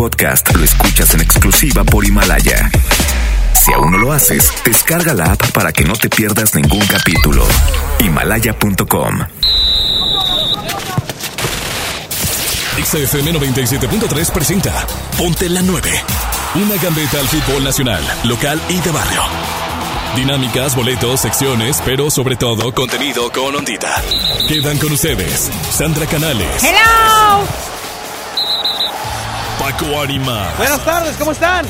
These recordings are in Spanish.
podcast lo escuchas en exclusiva por Himalaya. Si aún no lo haces, descarga la app para que no te pierdas ningún capítulo. Himalaya.com. XFM 97.3 presenta Ponte la 9. Una gambeta al fútbol nacional, local y de barrio. Dinámicas, boletos, secciones, pero sobre todo contenido con ondita. Quedan con ustedes Sandra Canales. ¡Hello! Paco Arima. Buenas tardes, ¿cómo están?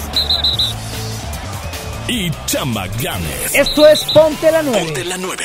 Y Chama Games. Esto es Ponte la 9. Ponte la 9.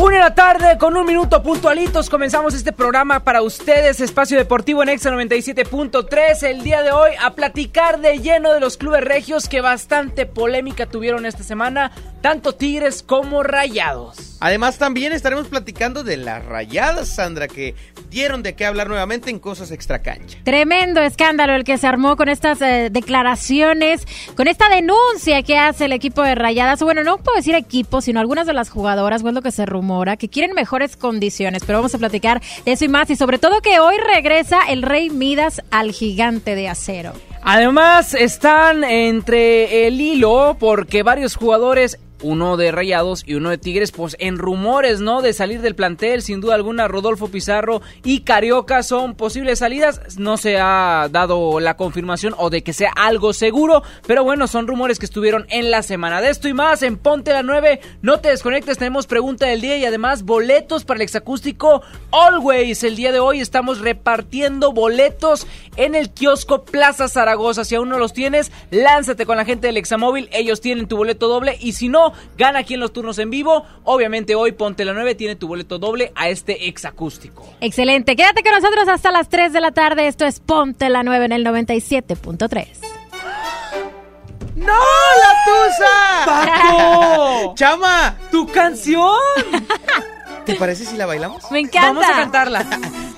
Una de la tarde con un minuto puntualitos comenzamos este programa para ustedes, Espacio Deportivo en Exa 97.3. El día de hoy a platicar de lleno de los clubes regios que bastante polémica tuvieron esta semana, tanto Tigres como Rayados. Además también estaremos platicando de las Rayadas, Sandra, que dieron de qué hablar nuevamente en cosas extracancha. Tremendo escándalo el que se armó con estas eh, declaraciones, con esta denuncia que hace el equipo de Rayadas. Bueno, no puedo decir equipo, sino algunas de las jugadoras, es lo que se rumora, que quieren mejores condiciones. Pero vamos a platicar de eso y más. Y sobre todo que hoy regresa el Rey Midas al gigante de acero. Además, están entre el hilo porque varios jugadores uno de Rayados y uno de Tigres, pues en rumores, ¿no? De salir del plantel, sin duda alguna, Rodolfo Pizarro y Carioca son posibles salidas. No se ha dado la confirmación o de que sea algo seguro, pero bueno, son rumores que estuvieron en la semana. De esto y más en Ponte la 9, no te desconectes, tenemos pregunta del día y además boletos para el exacústico Always. El día de hoy estamos repartiendo boletos en el kiosco Plaza Zaragoza. Si aún no los tienes, lánzate con la gente del Examóvil, ellos tienen tu boleto doble y si no, gana aquí en los turnos en vivo. Obviamente hoy Ponte la 9 tiene tu boleto doble a este exacústico. Excelente, quédate con nosotros hasta las 3 de la tarde. Esto es Ponte la 9 en el 97.3. ¡No, la tusa! ¡Paco! ¡Chama! ¡Tu canción! ¿Te parece si la bailamos? Me encanta. Vamos a cantarla.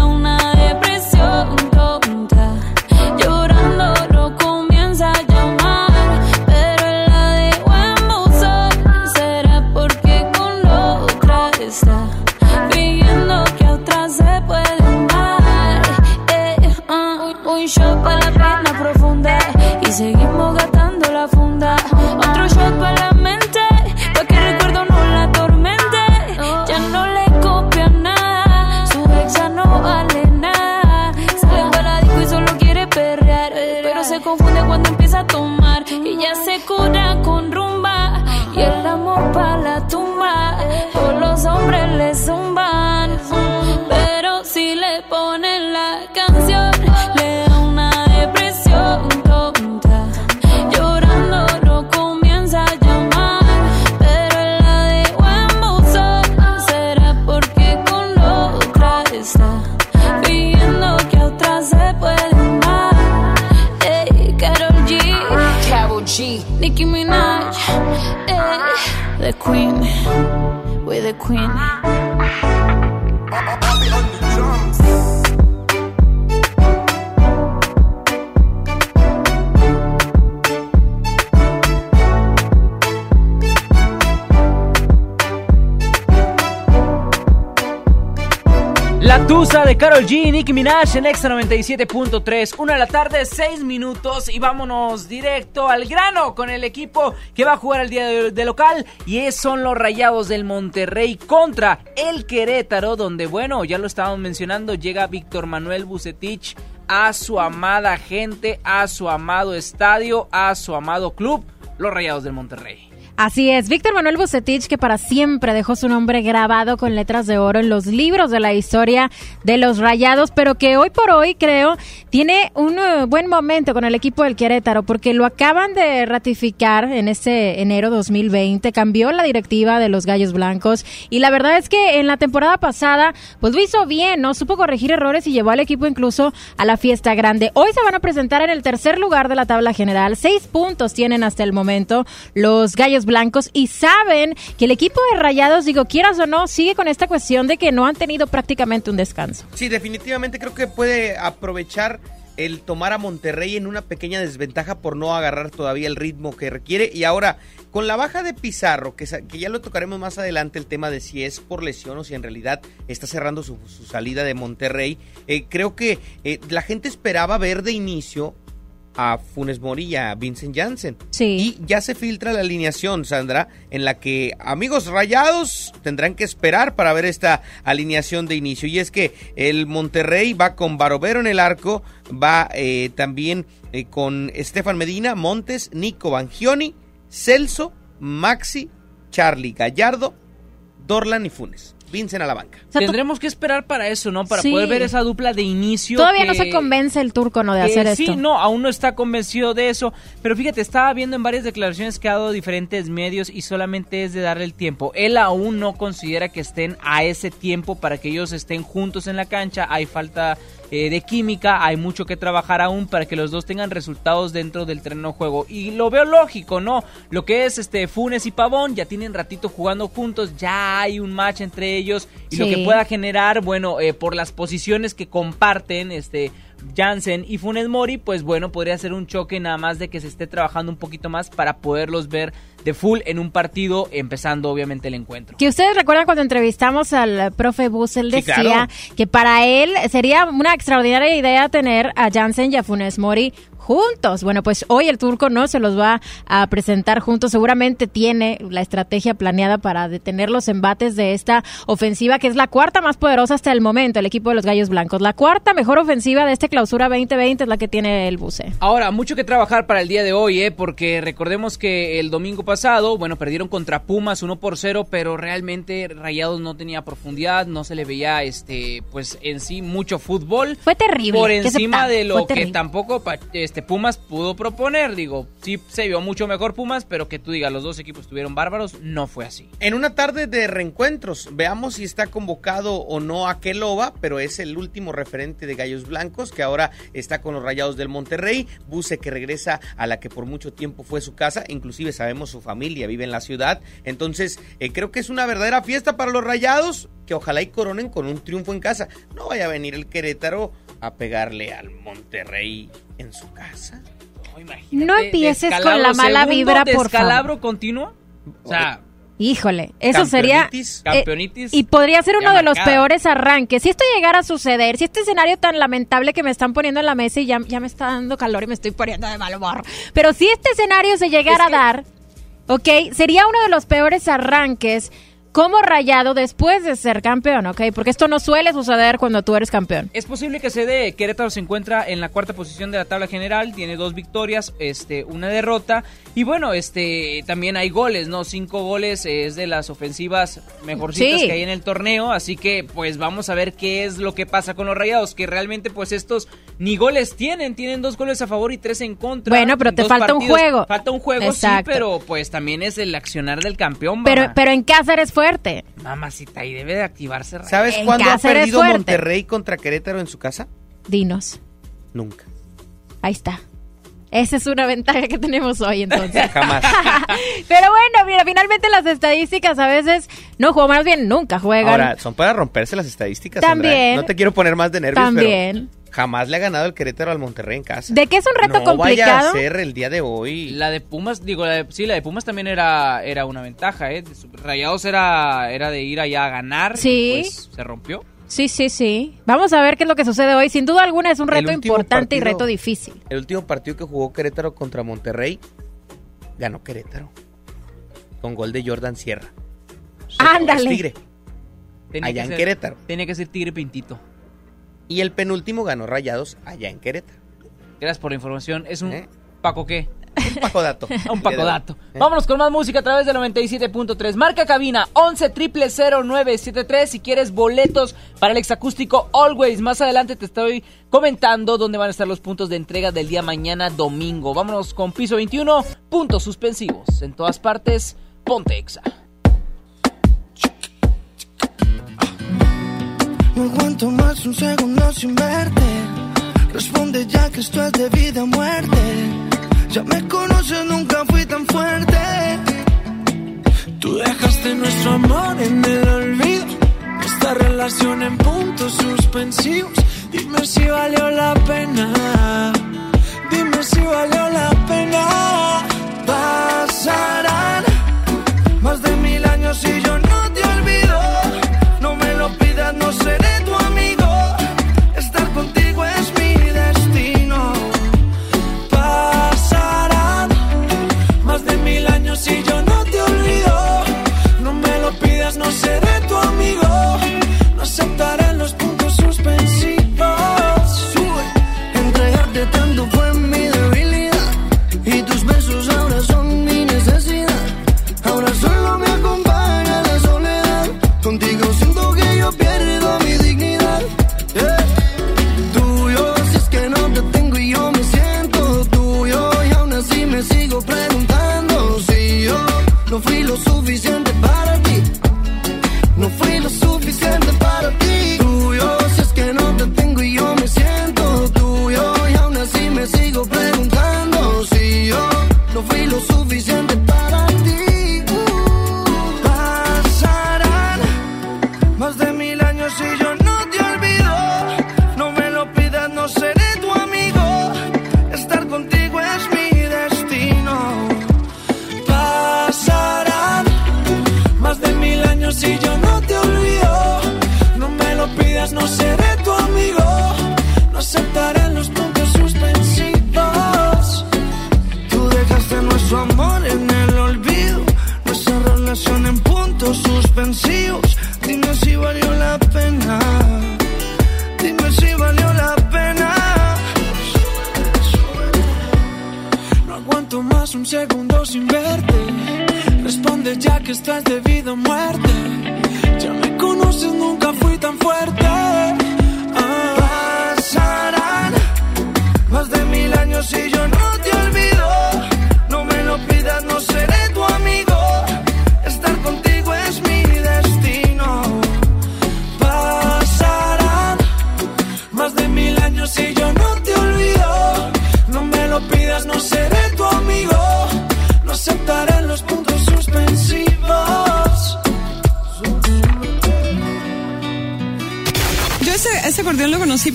Queen. Carol G Nicki Minaj en Extra 97.3. Una de la tarde, seis minutos y vámonos directo al grano con el equipo que va a jugar el día de, local y es, son los Rayados del Monterrey contra el Querétaro, donde bueno, ya lo estábamos mencionando, llega Víctor Manuel Bucetich a su amada gente, a su amado estadio, a su amado club, los Rayados del Monterrey. Así es, Víctor Manuel Bucetich, que para siempre dejó su nombre grabado con letras de oro en los libros de la historia de los Rayados, pero que hoy por hoy creo tiene un uh, buen momento con el equipo del Querétaro, porque lo acaban de ratificar en este enero 2020, cambió la directiva de los Gallos Blancos y la verdad es que en la temporada pasada pues lo hizo bien, ¿no? Supo corregir errores y llevó al equipo incluso a la fiesta grande. Hoy se van a presentar en el tercer lugar de la tabla general, seis puntos tienen hasta el momento los Gallos Blancos blancos y saben que el equipo de Rayados, digo, quieras o no, sigue con esta cuestión de que no han tenido prácticamente un descanso. Sí, definitivamente creo que puede aprovechar el tomar a Monterrey en una pequeña desventaja por no agarrar todavía el ritmo que requiere. Y ahora, con la baja de Pizarro, que, que ya lo tocaremos más adelante, el tema de si es por lesión o si en realidad está cerrando su, salida de Monterrey, eh, creo que eh, la gente esperaba ver de inicio a Funes Mori y a Vincent Janssen. Sí. Y ya se filtra la alineación, Sandra, en la que amigos rayados tendrán que esperar para ver esta alineación de inicio. Y es que el Monterrey va con Barovero en el arco, va eh, también eh, con Estefan Medina, Montes, Nico Bangioni, Celso, Maxi, Charlie Gallardo, Dorlan y Funes. Vincent a la banca. Tendremos que esperar para eso, ¿no? Para poder ver esa dupla de inicio. Todavía no se convence el turco, ¿no? De hacer esto. Sí, no, aún no está convencido de eso. Pero fíjate, estaba viendo en varias declaraciones que ha dado diferentes medios y solamente es de darle el tiempo. Él aún no considera que estén a ese tiempo para que ellos estén juntos en la cancha. Hay falta eh, de química, hay mucho que trabajar aún para que los dos tengan resultados dentro del terreno de juego. Y lo veo lógico, ¿no? Lo que es este Funes y Pavón ya tienen ratito jugando juntos, ya hay un match entre ellos y lo que pueda generar, bueno, eh, por las posiciones que comparten, este Jansen y Funes Mori, pues bueno, podría ser un choque nada más de que se esté trabajando un poquito más para poderlos ver de full en un partido, empezando obviamente el encuentro. Que ustedes recuerdan cuando entrevistamos al profe Bus, él decía que para él sería una extraordinaria idea tener a Jansen y a Funes Mori juntos. Bueno, pues hoy el turco no se los va a presentar juntos. Seguramente tiene la estrategia planeada para detener los embates de esta ofensiva, que es la cuarta más poderosa hasta el momento, el equipo de los Gallos Blancos. La cuarta mejor ofensiva de este clausura 2020 es la que tiene el Buce. Ahora, mucho que trabajar para el día de hoy, ¿eh? porque recordemos que el domingo pasado, bueno, perdieron contra Pumas 1 por 0, pero realmente Rayados no tenía profundidad, no se le veía, este, pues en sí, mucho fútbol. Fue terrible. Por encima de lo que tampoco este, Pumas pudo proponer. Digo, sí se vio mucho mejor Pumas, pero que tú digas, los dos equipos estuvieron bárbaros, no fue así. En una tarde de reencuentros, veamos si está convocado o no a Keloba, pero es el último referente de Gallos Blancos, que ahora está con los Rayados del Monterrey. Buse que regresa a la que por mucho tiempo fue su casa, inclusive sabemos su familia vive en la ciudad. Entonces, eh, creo que es una verdadera fiesta para los Rayados, que ojalá y coronen con un triunfo en casa. No vaya a venir el Querétaro a pegarle al Monterrey en su casa. No, empieces con la mala vibra, por favor. continuo? O sea... Híjole, eso sería... Eh, campeonitis. y podría ser uno de los peores arranques. Si esto llegara a suceder, si este escenario tan lamentable que me están poniendo en la mesa y ya, ya me está dando calor y me estoy poniendo de mal humor. Pero si este escenario se llegara a dar, ok, sería uno de los peores arranques como rayado después de ser campeón, ¿ok? Porque esto no suele suceder cuando tú eres campeón. Es posible que se dé. Querétaro se encuentra en la cuarta posición de la tabla general, tiene dos victorias, este, una derrota. Y bueno, este, también hay goles, ¿no? Cinco goles es de las ofensivas mejorcitas que hay en el torneo. Así que, pues vamos a ver qué es lo que pasa con los rayados, que realmente, pues estos ni goles tienen, tienen dos goles a favor y tres en contra. Bueno, pero te falta un juego. Falta un juego, sí, pero pues también es el accionar del campeón. Pero, pero en Cáceres fuerte. Mamacita, y debe de activarse. ¿Sabes cuándo ha perdido Monterrey contra Querétaro en su casa? Dinos. Nunca. Ahí está. Esa es una ventaja que tenemos hoy, entonces. Jamás. Pero bueno, mira, finalmente las estadísticas a veces no juegan, más bien nunca juegan. Ahora, son para romperse las estadísticas. También. No te quiero poner más de nervios, También. Jamás le ha ganado el Querétaro al Monterrey en casa. ¿De qué es un reto no complicado? Vaya a ser el día de hoy. La de Pumas, digo, sí, la de Pumas también era, era una ventaja, ¿eh? Rayados era, era de ir allá a ganar. Sí. pues se rompió. Sí, sí, sí. Vamos a ver qué es lo que sucede hoy. Sin duda alguna es un reto importante y reto difícil. El último partido que jugó Querétaro contra Monterrey, ganó Querétaro. Con gol de Jordan Sierra. Ándale. Tigre. allá en Querétaro. Tenía que ser Tigre Pintito. Y el penúltimo ganó Rayados allá en Querétaro. Gracias por la información. Es un ¿Eh? Paco qué? Un Paco Dato. un Paco Dato. ¿Eh? Vámonos con más música a través del 97.3. Marca cabina 11 0973 si quieres boletos para el exacústico Always. Más adelante te estoy comentando dónde van a estar los puntos de entrega del día mañana domingo. Vámonos con piso 21, puntos suspensivos. En todas partes, ponte exa. No aguanto más un segundo sin verte. Responde ya que esto es de vida o muerte. Ya me conoces, nunca fui tan fuerte. Tú dejaste nuestro amor en el olvido. Esta relación en puntos suspensivos. Dime si valió la pena. Dime si valió la pena. Pasarán más de mil años y yo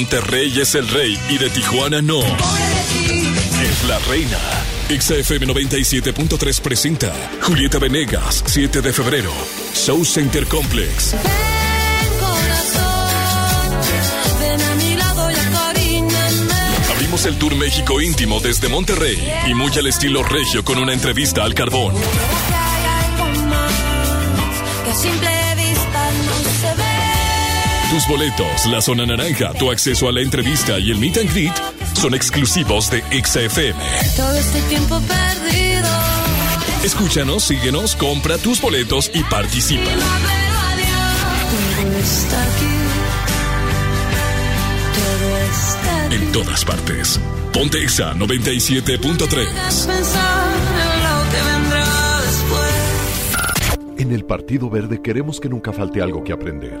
Monterrey es el rey y de Tijuana no. Es la reina. XFM 97.3 presenta Julieta Venegas, 7 de febrero. Show Center Complex. Abrimos el Tour México íntimo desde Monterrey y muy al estilo regio con una entrevista al carbón. Simple boletos, la zona naranja, tu acceso a la entrevista y el meet and greet son exclusivos de XFM. Todo este tiempo perdido. Escúchanos, síguenos, compra tus boletos y participa. Todo está aquí. Todo está aquí. En todas partes. Ponte Exa 97.3. Pensar en lo que vendrá después. En el Partido Verde queremos que nunca falte algo que aprender,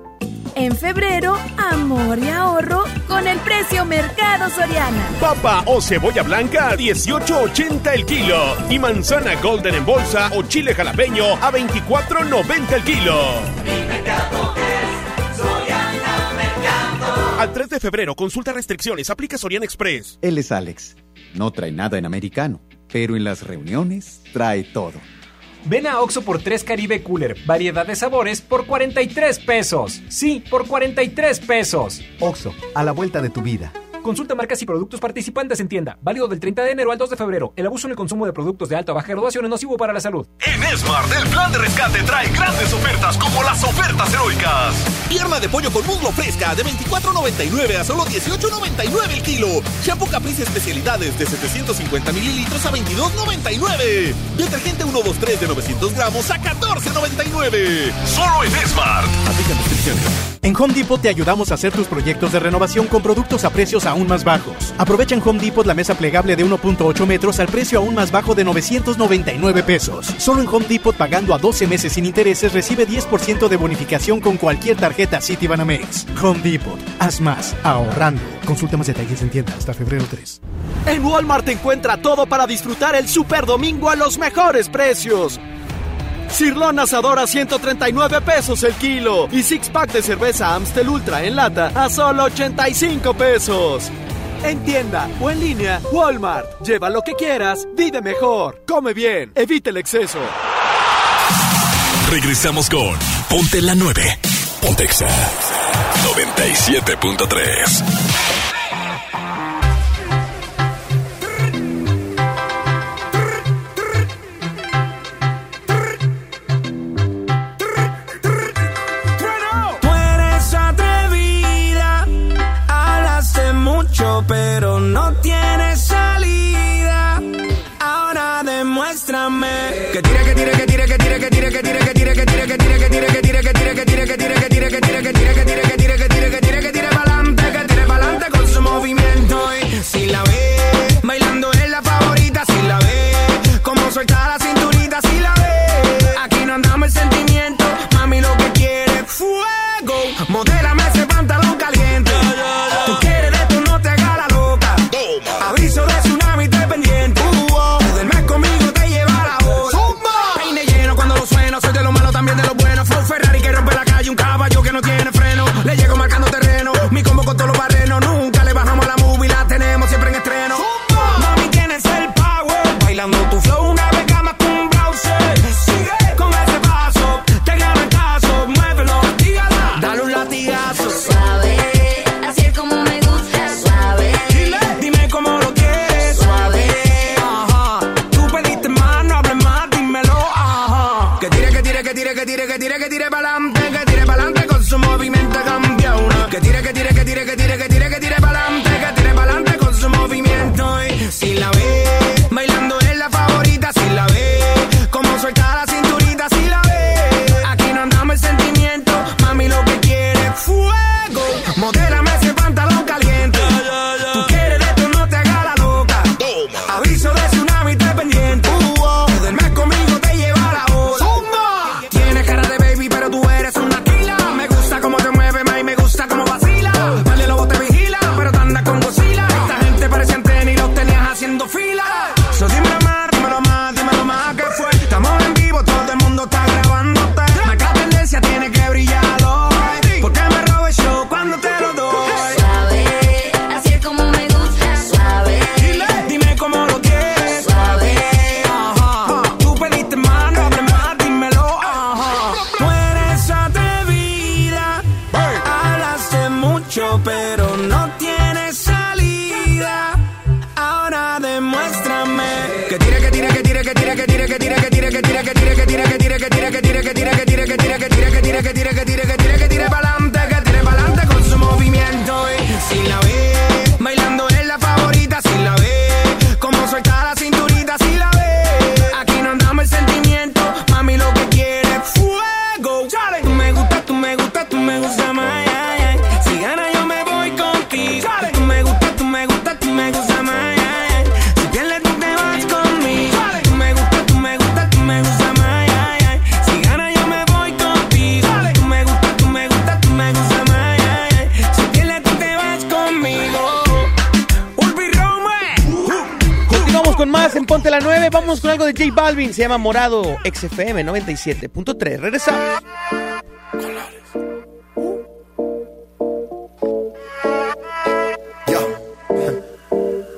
En febrero, amor y ahorro con el precio Mercado Soriana. Papa o cebolla blanca a 18.80 el kilo. Y manzana golden en bolsa o chile jalapeño a 24.90 el kilo. Al 3 de febrero, consulta restricciones, aplica Soriana Express. Él es Alex. No trae nada en americano, pero en las reuniones trae todo. Ven a Oxo por 3 Caribe Cooler, variedad de sabores por 43 pesos. Sí, por 43 pesos. Oxo, a la vuelta de tu vida. Consulta marcas y productos participantes en tienda. Válido del 30 de enero al 2 de febrero. El abuso en el consumo de productos de alta o baja graduación es nocivo para la salud. En Smart, el plan de rescate trae grandes ofertas como las ofertas heroicas. Pierna de pollo con muslo fresca de 24.99 a solo 18.99 el kilo. Shampoo Caprice especialidades de 750 mililitros a 22.99. Detergente 123 de 900 gramos a 14.99. Solo en Smart. Aplican descripciones. En Home Depot te ayudamos a hacer tus proyectos de renovación con productos a precios aún más bajos. Aprovecha en Home Depot la mesa plegable de 1.8 metros al precio aún más bajo de 999 pesos. Solo en Home Depot pagando a 12 meses sin intereses recibe 10% de bonificación con cualquier tarjeta Citibanamex. Home Depot. Haz más ahorrando. Consulta más detalles en tienda hasta febrero 3. En Walmart encuentra todo para disfrutar el Super Domingo a los mejores precios. Cirlón asador a 139 pesos el kilo y six pack de cerveza Amstel Ultra en lata a solo 85 pesos. En tienda o en línea, Walmart. Lleva lo que quieras, vive mejor, come bien, evite el exceso. Regresamos con Ponte la 9. Pontexa 97.3. pero no tienes salida. Ahora demuéstrame que tire, que tire, que tire, que tire, que tire, que tire, que tire, que tire, que tire, que tire, que tire, que tire, que tire, que tire, Morado XFM 97.3. Regresamos.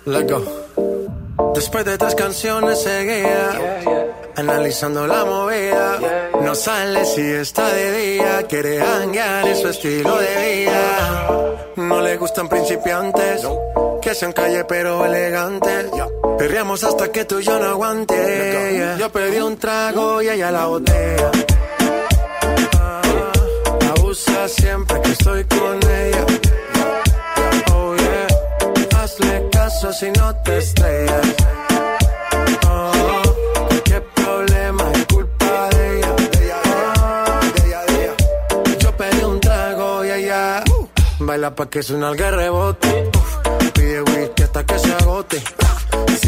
Let go. Después de tres canciones seguía, analizando la movida. No sale si está de día, quiere hanguear en su estilo de vida. No le gustan principiantes, que sean calle pero elegantes. Perreamos hasta que tú y yo no aguante. Yo pedí un trago y ella la botella. Ah, abusa siempre que estoy con ella. Oh yeah, hazle caso si no te estrellas. Oh, qué problema es culpa de ella. Yo pedí un trago y ella baila pa' que suena el rebote. Uf,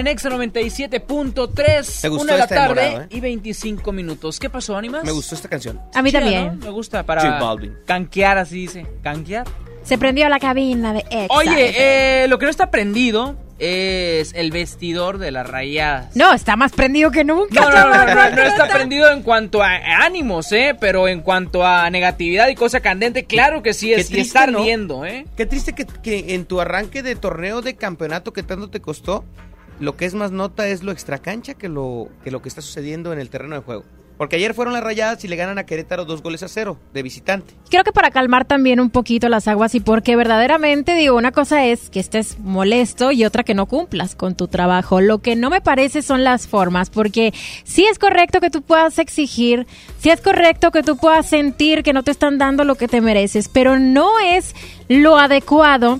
en Exa 97.3. Me gustó Una de la tarde ¿eh? y 25 minutos. ¿Qué pasó, Animas? Me gustó esta canción. A mí también. ¿no? Me gusta para canquear, así dice. ¿Canquear? Se prendió la cabina de Exa. Oye, eh, lo que no está prendido es el vestidor de las rayadas. No, está más prendido que nunca. No, no, no, no, no, está prendido en cuanto a ánimos, ¿eh? Pero en cuanto a negatividad y cosa candente, claro que sí es. Y triste, está ¿no? ardiendo, ¿eh? Qué triste que, que en tu arranque de torneo de campeonato que tanto te costó, lo que es más nota es lo extracancha que lo que, lo que está sucediendo en el terreno de juego. Porque ayer fueron las rayadas y le ganan a Querétaro dos goles a cero de visitante. Creo que para calmar también un poquito las aguas y porque verdaderamente digo, una cosa es que estés molesto y otra que no cumplas con tu trabajo. Lo que no me parece son las formas, porque sí es correcto que tú puedas exigir, sí es correcto que tú puedas sentir que no te están dando lo que te mereces, pero no es lo adecuado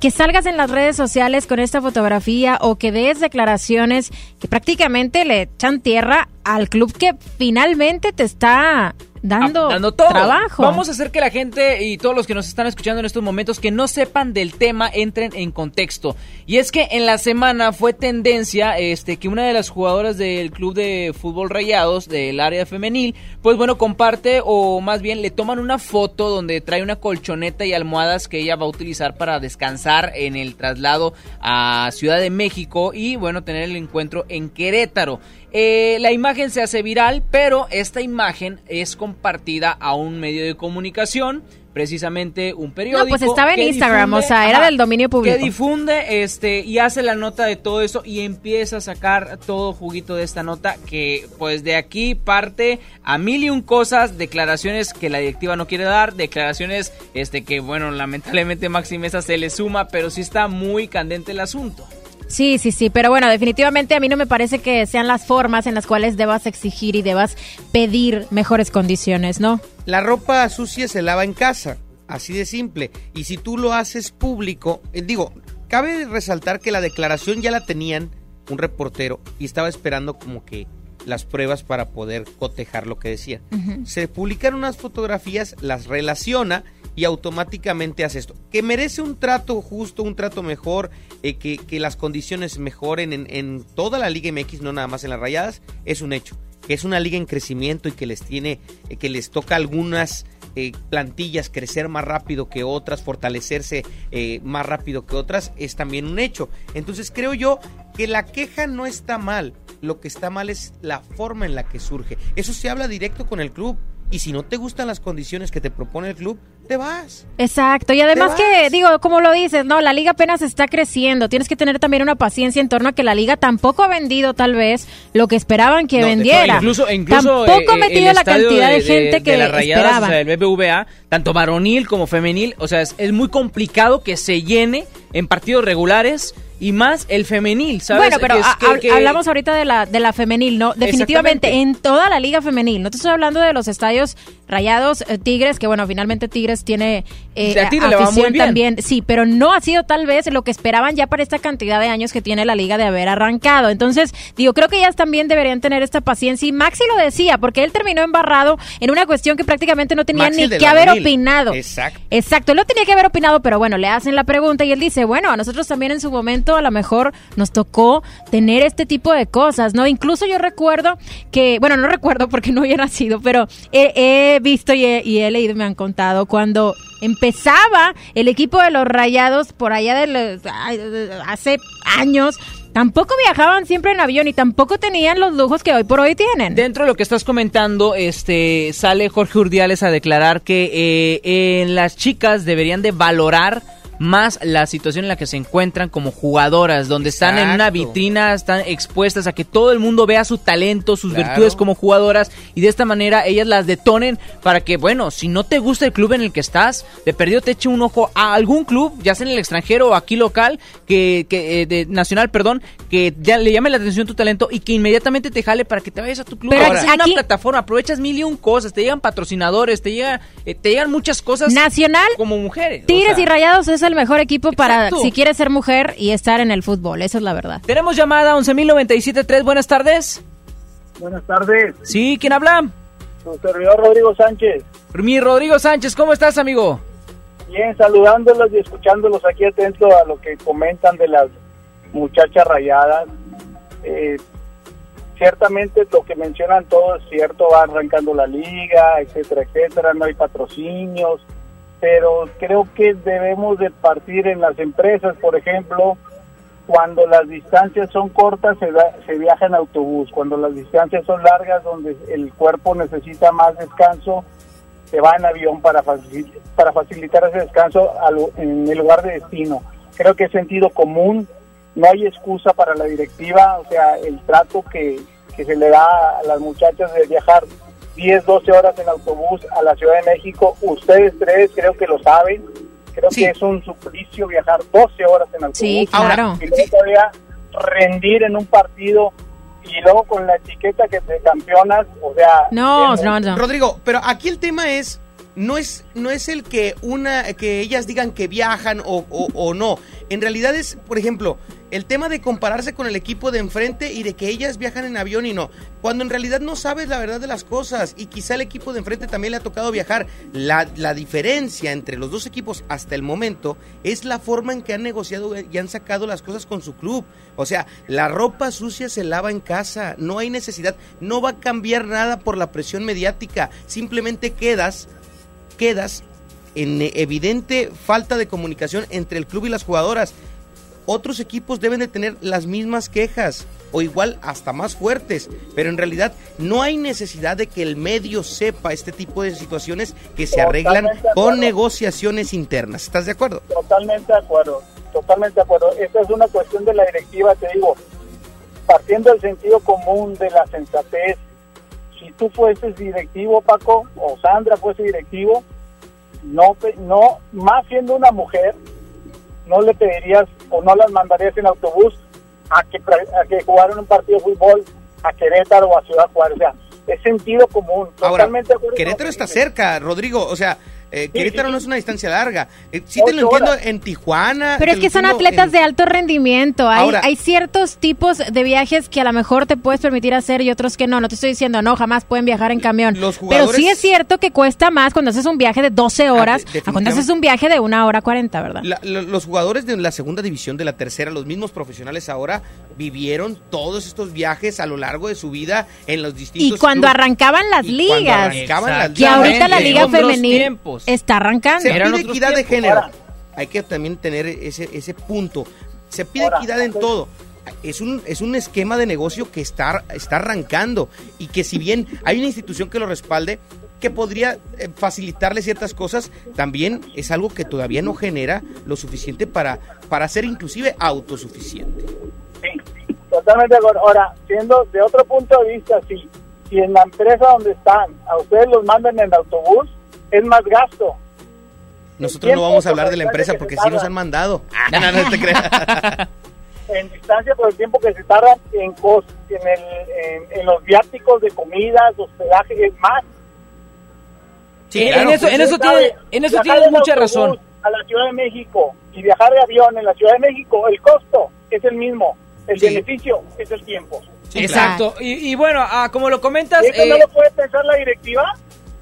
que salgas en las redes sociales con esta fotografía o que des declaraciones que prácticamente le echan tierra al club que finalmente te está dando, dando todo. trabajo. Vamos a hacer que la gente y todos los que nos están escuchando en estos momentos que no sepan del tema entren en contexto. Y es que en la semana fue tendencia este que una de las jugadoras del club de fútbol Rayados del área femenil, pues bueno, comparte o más bien le toman una foto donde trae una colchoneta y almohadas que ella va a utilizar para descansar en el traslado a Ciudad de México y bueno, tener el encuentro en Querétaro. Eh, la imagen se hace viral, pero esta imagen es compartida a un medio de comunicación precisamente un periódico. No, pues estaba en Instagram, o sea, era del dominio público. Que difunde este y hace la nota de todo eso y empieza a sacar todo juguito de esta nota que pues de aquí parte a mil y un cosas, declaraciones que la directiva no quiere dar, declaraciones este que bueno, lamentablemente Maxi Mesa se le suma, pero sí está muy candente el asunto. Sí, sí, sí, pero bueno, definitivamente a mí no me parece que sean las formas en las cuales debas exigir y debas pedir mejores condiciones, ¿no? La ropa sucia se lava en casa, así de simple. Y si tú lo haces público, eh, digo, cabe resaltar que la declaración ya la tenían un reportero y estaba esperando como que las pruebas para poder cotejar lo que decía. Se publican unas fotografías, las relaciona y automáticamente hace esto. Que merece un trato justo, un trato mejor, eh, que, que, las condiciones mejoren en, en, toda la Liga MX, no nada más en las rayadas, es un hecho. Que es una liga en crecimiento y que les tiene, eh, que les toca algunas eh, plantillas crecer más rápido que otras, fortalecerse eh, más rápido que otras, es también un hecho. Entonces creo yo que la queja no está mal, lo que está mal es la forma en la que surge. Eso se habla directo con el club. Y si no te gustan las condiciones que te propone el club, te vas. Exacto. Y además que, digo, como lo dices, no, la liga apenas está creciendo. Tienes que tener también una paciencia en torno a que la liga tampoco ha vendido tal vez lo que esperaban que No, de- vendiera. incluso, incluso tampoco eh, ha metido el la cantidad de, gente que las rayadas, esperaban. o sea, el BBVA, tanto varonil como femenil, o sea, es, es muy complicado que se llene en partidos regulares y más el femenil, ¿sabes? Bueno, pero es- que- que- hablamos ahorita de la, de la femenil, ¿no? Definitivamente, en toda la liga femenil. No te estoy hablando de los estadios rayados, eh, Tigres, que bueno, finalmente Tigres tiene eh, afición también. Sí, pero no ha sido tal vez lo que esperaban ya para esta cantidad de años que tiene la liga de haber arrancado. Entonces, digo, creo que ellas también deberían tener esta paciencia. Y Maxi lo decía, porque él terminó embarrado en una cuestión que prácticamente no tenía Maxi ni que haber opinado. Exacto. Exacto, él no tenía que haber opinado, pero bueno, le hacen la pregunta y él dice, bueno, a nosotros también en su momento a lo mejor nos tocó tener este tipo de cosas, ¿no? Incluso yo recuerdo que, bueno, no recuerdo porque no había nacido, pero he, he visto y he, y he leído, me han contado, cuando empezaba el equipo de los Rayados por allá de hace años, tampoco viajaban siempre en avión y tampoco tenían los lujos que hoy por hoy tienen. Dentro de lo que estás comentando, este sale Jorge Urdiales a declarar que eh, las chicas deberían de valorar más la situación en la que se encuentran como jugadoras, donde están en una vitrina, están expuestas a que todo el mundo vea su talento, sus Claro. virtudes como jugadoras y de esta manera ellas las detonen para que, bueno, si no te gusta el club en el que estás, de perdido te eche un ojo a algún club, ya sea en el extranjero o aquí local, que, que eh, de nacional, perdón, que ya le llame la atención tu talento y que inmediatamente te jale para que te vayas a tu club. Pero Ahora, es aquí- una plataforma, aprovechas mil y un cosas, te llegan patrocinadores, te llega, eh, te llegan muchas cosas Nacional, como mujeres. o Tigres sea. y Rayados es el mejor equipo para Exacto. si quieres ser mujer y estar en el fútbol, esa es la verdad. Tenemos llamada 11.097.3, buenas tardes. Buenas tardes, Sí, ¿quién habla? su servidor Rodrigo Sánchez. Mi Rodrigo Sánchez, ¿cómo estás, amigo? Bien, saludándolos y escuchándolos aquí atento a lo que comentan de las muchachas rayadas. Eh, ciertamente lo que mencionan todo es cierto, va arrancando la liga, etcétera, etcétera, no hay patrocinios, pero creo que debemos de partir en las empresas, por ejemplo, cuando las distancias son cortas se, da- se viaja en autobús, cuando las distancias son largas donde el cuerpo necesita más descanso, se va en avión para, facil- para facilitar ese descanso al- en el lugar de destino. Creo que es sentido común, no hay excusa para la directiva, o sea, el trato que, que se le da a las muchachas de viajar 10, 12 horas en autobús a la Ciudad de México, ustedes tres creo que lo saben, creo que es un suplicio viajar 12 horas en autobús. Sí, claro. Y luego todavía rendir en un partido y luego con la etiqueta que te campeonas, o sea... No, en- no, no. Rodrigo, pero aquí el tema es no es no es el que una que ellas digan que viajan o, o- no. En realidad es, por ejemplo, el tema de compararse con el equipo de enfrente y de que ellas viajan en avión y no. Cuando en realidad no sabes la verdad de las cosas y quizá el equipo de enfrente también le ha tocado viajar. La, la diferencia entre los dos equipos hasta el momento es la forma en que han negociado y han sacado las cosas con su club. O sea, la ropa sucia se lava en casa, no hay necesidad, no va a cambiar nada por la presión mediática, simplemente quedas quedas en evidente falta de comunicación entre el club y las jugadoras. otros equipos deben de tener las mismas quejas o igual hasta más fuertes, pero en realidad no hay necesidad de que el medio sepa este tipo de situaciones que se arreglan Totalmente con negociaciones internas. ¿Estás de acuerdo? Totalmente de acuerdo, totalmente de acuerdo. Esta es una cuestión de la directiva, te digo, partiendo del sentido común, de la sensatez. Si tú fueses directivo, Paco, o Sandra fuese directivo, no, no, más siendo una mujer, no le pedirías o no las mandarías en autobús a que, a que jugaran un partido de fútbol a Querétaro o a Ciudad Juárez. O sea, es sentido común. Ahora, Totalmente Querétaro está cerca, Rodrigo. O sea, eh, Querétaro no es una distancia larga. Eh, sí te lo entiendo horas. en Tijuana. Pero es que son atletas en- de alto rendimiento. Hay, Ahora- hay ciertos tipos de viajes que a lo mejor te puedes permitir hacer y otros que no. No te estoy diciendo, no, jamás pueden viajar en camión. Los Pero sí es cierto que cuesta más cuando haces un viaje de 12 horas Ah, de- a cuando haces un viaje de una hora 40, ¿verdad? La- lo- los jugadores de la segunda división, de la tercera, los mismos profesionales ahora vivieron todos estos viajes a lo largo de su vida en los distintos Y cuando clubes. arrancaban las Y cuando ligas, arrancaban las que ahorita la liga femenil tiempos. Está arrancando. Se Eran pide equidad de género. Ahora- Hay que también tener ese, ese punto. Se pide Ahora, equidad en todo. Es un, es un esquema de negocio que está, está arrancando y que si bien hay una institución que lo respalde, que podría eh, facilitarle ciertas cosas, también es algo que todavía no genera lo suficiente para, para ser inclusive autosuficiente. Sí, totalmente de acuerdo. Ahora, siendo de otro punto de vista, si, si en la empresa donde están a ustedes los mandan en autobús, es más gasto. Nosotros no vamos a hablar de la empresa porque que sí nos tarda. han mandado. No, no, no te creas. En distancia por el tiempo que se tardan en, en, el, en, en los viáticos de comidas, hospedaje, es más. Sí, En- claro, en eso, pues, en eso, tiene- en eso tienes en mucha razón. A la Ciudad de México y viajar de avión en la Ciudad de México, el costo es el mismo. El Sí. beneficio es el tiempo. Sí, Exacto. Y, y bueno, ah, como lo comentas, ¿Y eso no eh, lo puede pensar la directiva?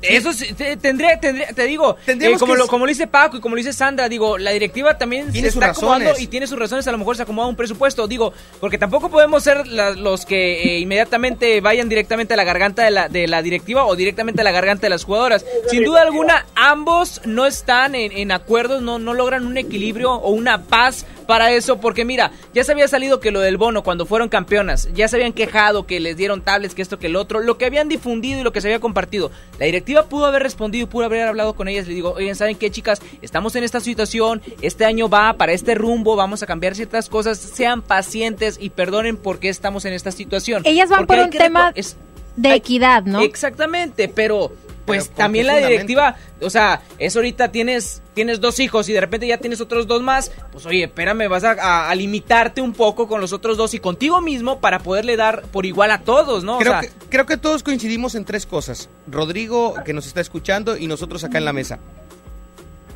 Eso sí, te, tendría, tendría- te digo, eh, como, que lo, como lo dice Paco y como lo dice Sandra, digo, la directiva también Tiene se sus está acomodando razones. y tiene sus razones, a lo mejor se acomoda un presupuesto, digo, porque tampoco podemos ser la- los que eh, inmediatamente vayan directamente a la garganta de la, de la directiva o directamente a la garganta de las jugadoras. Sin duda alguna, ambos no están en, en acuerdos, no, no logran un equilibrio o una paz para eso, porque mira, ya se había salido que lo del bono cuando fueron campeonas, ya se habían quejado que les dieron tablets, que esto, que el otro, lo que habían difundido y lo que se había compartido. La directiva pudo haber respondido y pudo haber hablado con ellas. Le digo, oigan, ¿saben qué, chicas? Estamos en esta situación, este año va para este rumbo, vamos a cambiar ciertas cosas, sean pacientes y perdonen por qué estamos en esta situación. Ellas van Porque por un tema es- de equidad, ¿no? Exactamente, pero pues Pero ¿con también la directiva, o sea, es ahorita tienes tienes dos hijos y de repente ya tienes otros dos más, pues oye, espérame, vas a, a- a limitarte un poco con los otros dos y contigo mismo para poderle dar por igual a todos, ¿no? O Creo, sea, que, creo que todos coincidimos en tres cosas. Rodrigo, que nos está escuchando, y nosotros acá en la mesa.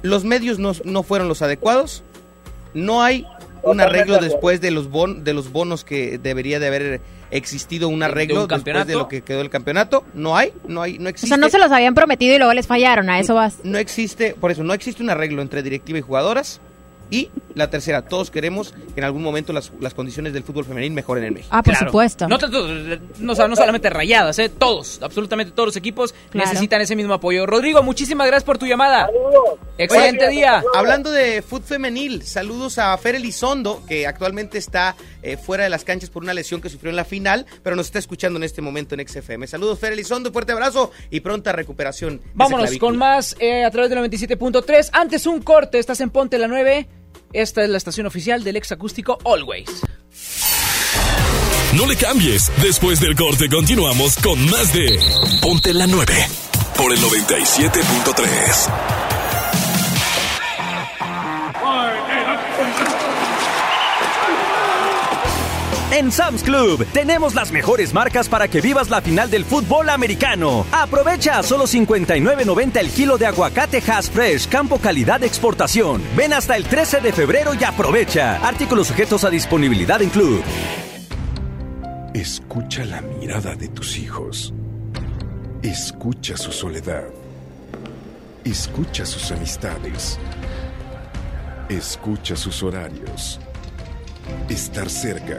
Los medios no, no fueron los adecuados. No hay un arreglo después de los, bon- de los bonos que debería de haber existido un de arreglo un después de lo que quedó el campeonato. No hay, no hay, no O existe. sea, no se los habían prometido y luego les fallaron, a eso vas. No existe, por eso, no existe un arreglo entre directiva y jugadoras. Y la tercera, todos queremos que en algún momento las, las condiciones del fútbol femenil mejoren en México. Ah, por Claro. supuesto. No, no, no solamente rayadas, ¿eh? todos, absolutamente todos los equipos Claro. necesitan ese mismo apoyo. Rodrigo, muchísimas gracias por tu llamada. Saludos. Excelente Oye, día. Hablando de fútbol femenil, saludos a Fer Elizondo, que actualmente está eh, fuera de las canchas por una lesión que sufrió en la final, pero nos está escuchando en este momento en XFM. Saludos Fer Elizondo, fuerte abrazo y pronta recuperación. Vámonos con más eh, a través del 97.3. Antes un corte, estás en Ponte la 9. Esta es la estación oficial del ex acústico Always. No le cambies. Después del corte continuamos con más de Ponte la 9 por el 97.3. En Sam's Club tenemos las mejores marcas para que vivas la final del fútbol americano. Aprovecha a solo 59.90 el kilo de aguacate Hass Fresh, campo calidad de exportación. Ven hasta el 13 de febrero y aprovecha. Artículos sujetos a disponibilidad en Club. Escucha la mirada de tus hijos. Escucha su soledad. Escucha sus amistades. Escucha sus horarios. Estar cerca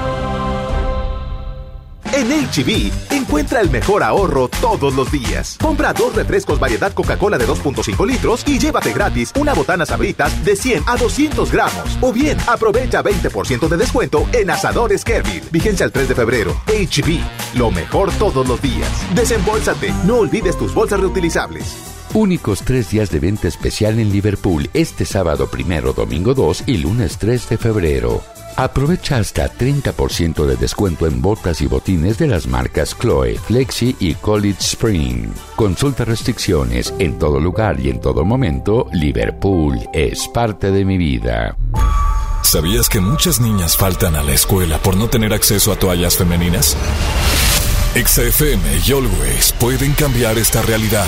En HB, encuentra el mejor ahorro todos los días. Compra dos refrescos variedad Coca-Cola de 2.5 litros y llévate gratis una botana sabritas de 100 a 200 gramos. O bien, aprovecha 20% de descuento en asadores Kevin. Vigencia el 3 de febrero. HB, lo mejor todos los días. Desembolsate, no olvides tus bolsas reutilizables. Únicos tres días de venta especial en Liverpool este sábado primero, domingo 2 y lunes 3 de febrero. Aprovecha hasta 30% de descuento en botas y botines de las marcas Chloe, Flexi y College Spring. Consulta restricciones en todo lugar y en todo momento. Liverpool es parte de mi vida. ¿Sabías que muchas niñas faltan a la escuela por no tener acceso a toallas femeninas? XFM y Always pueden cambiar esta realidad.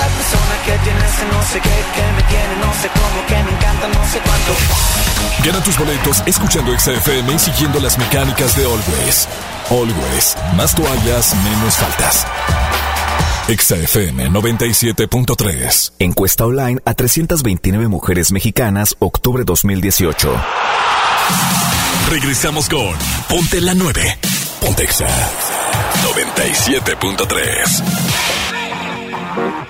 La persona que tiene ese no sé qué, que me tiene no sé cómo, que me encanta no sé cuánto. Gana tus boletos escuchando XFM y siguiendo las mecánicas de Always. Always, más toallas, menos faltas. XFM 97.3. Encuesta online a 329 mujeres mexicanas, octubre 2018. Regresamos con Ponte la 9. Ponte Exa 97.3.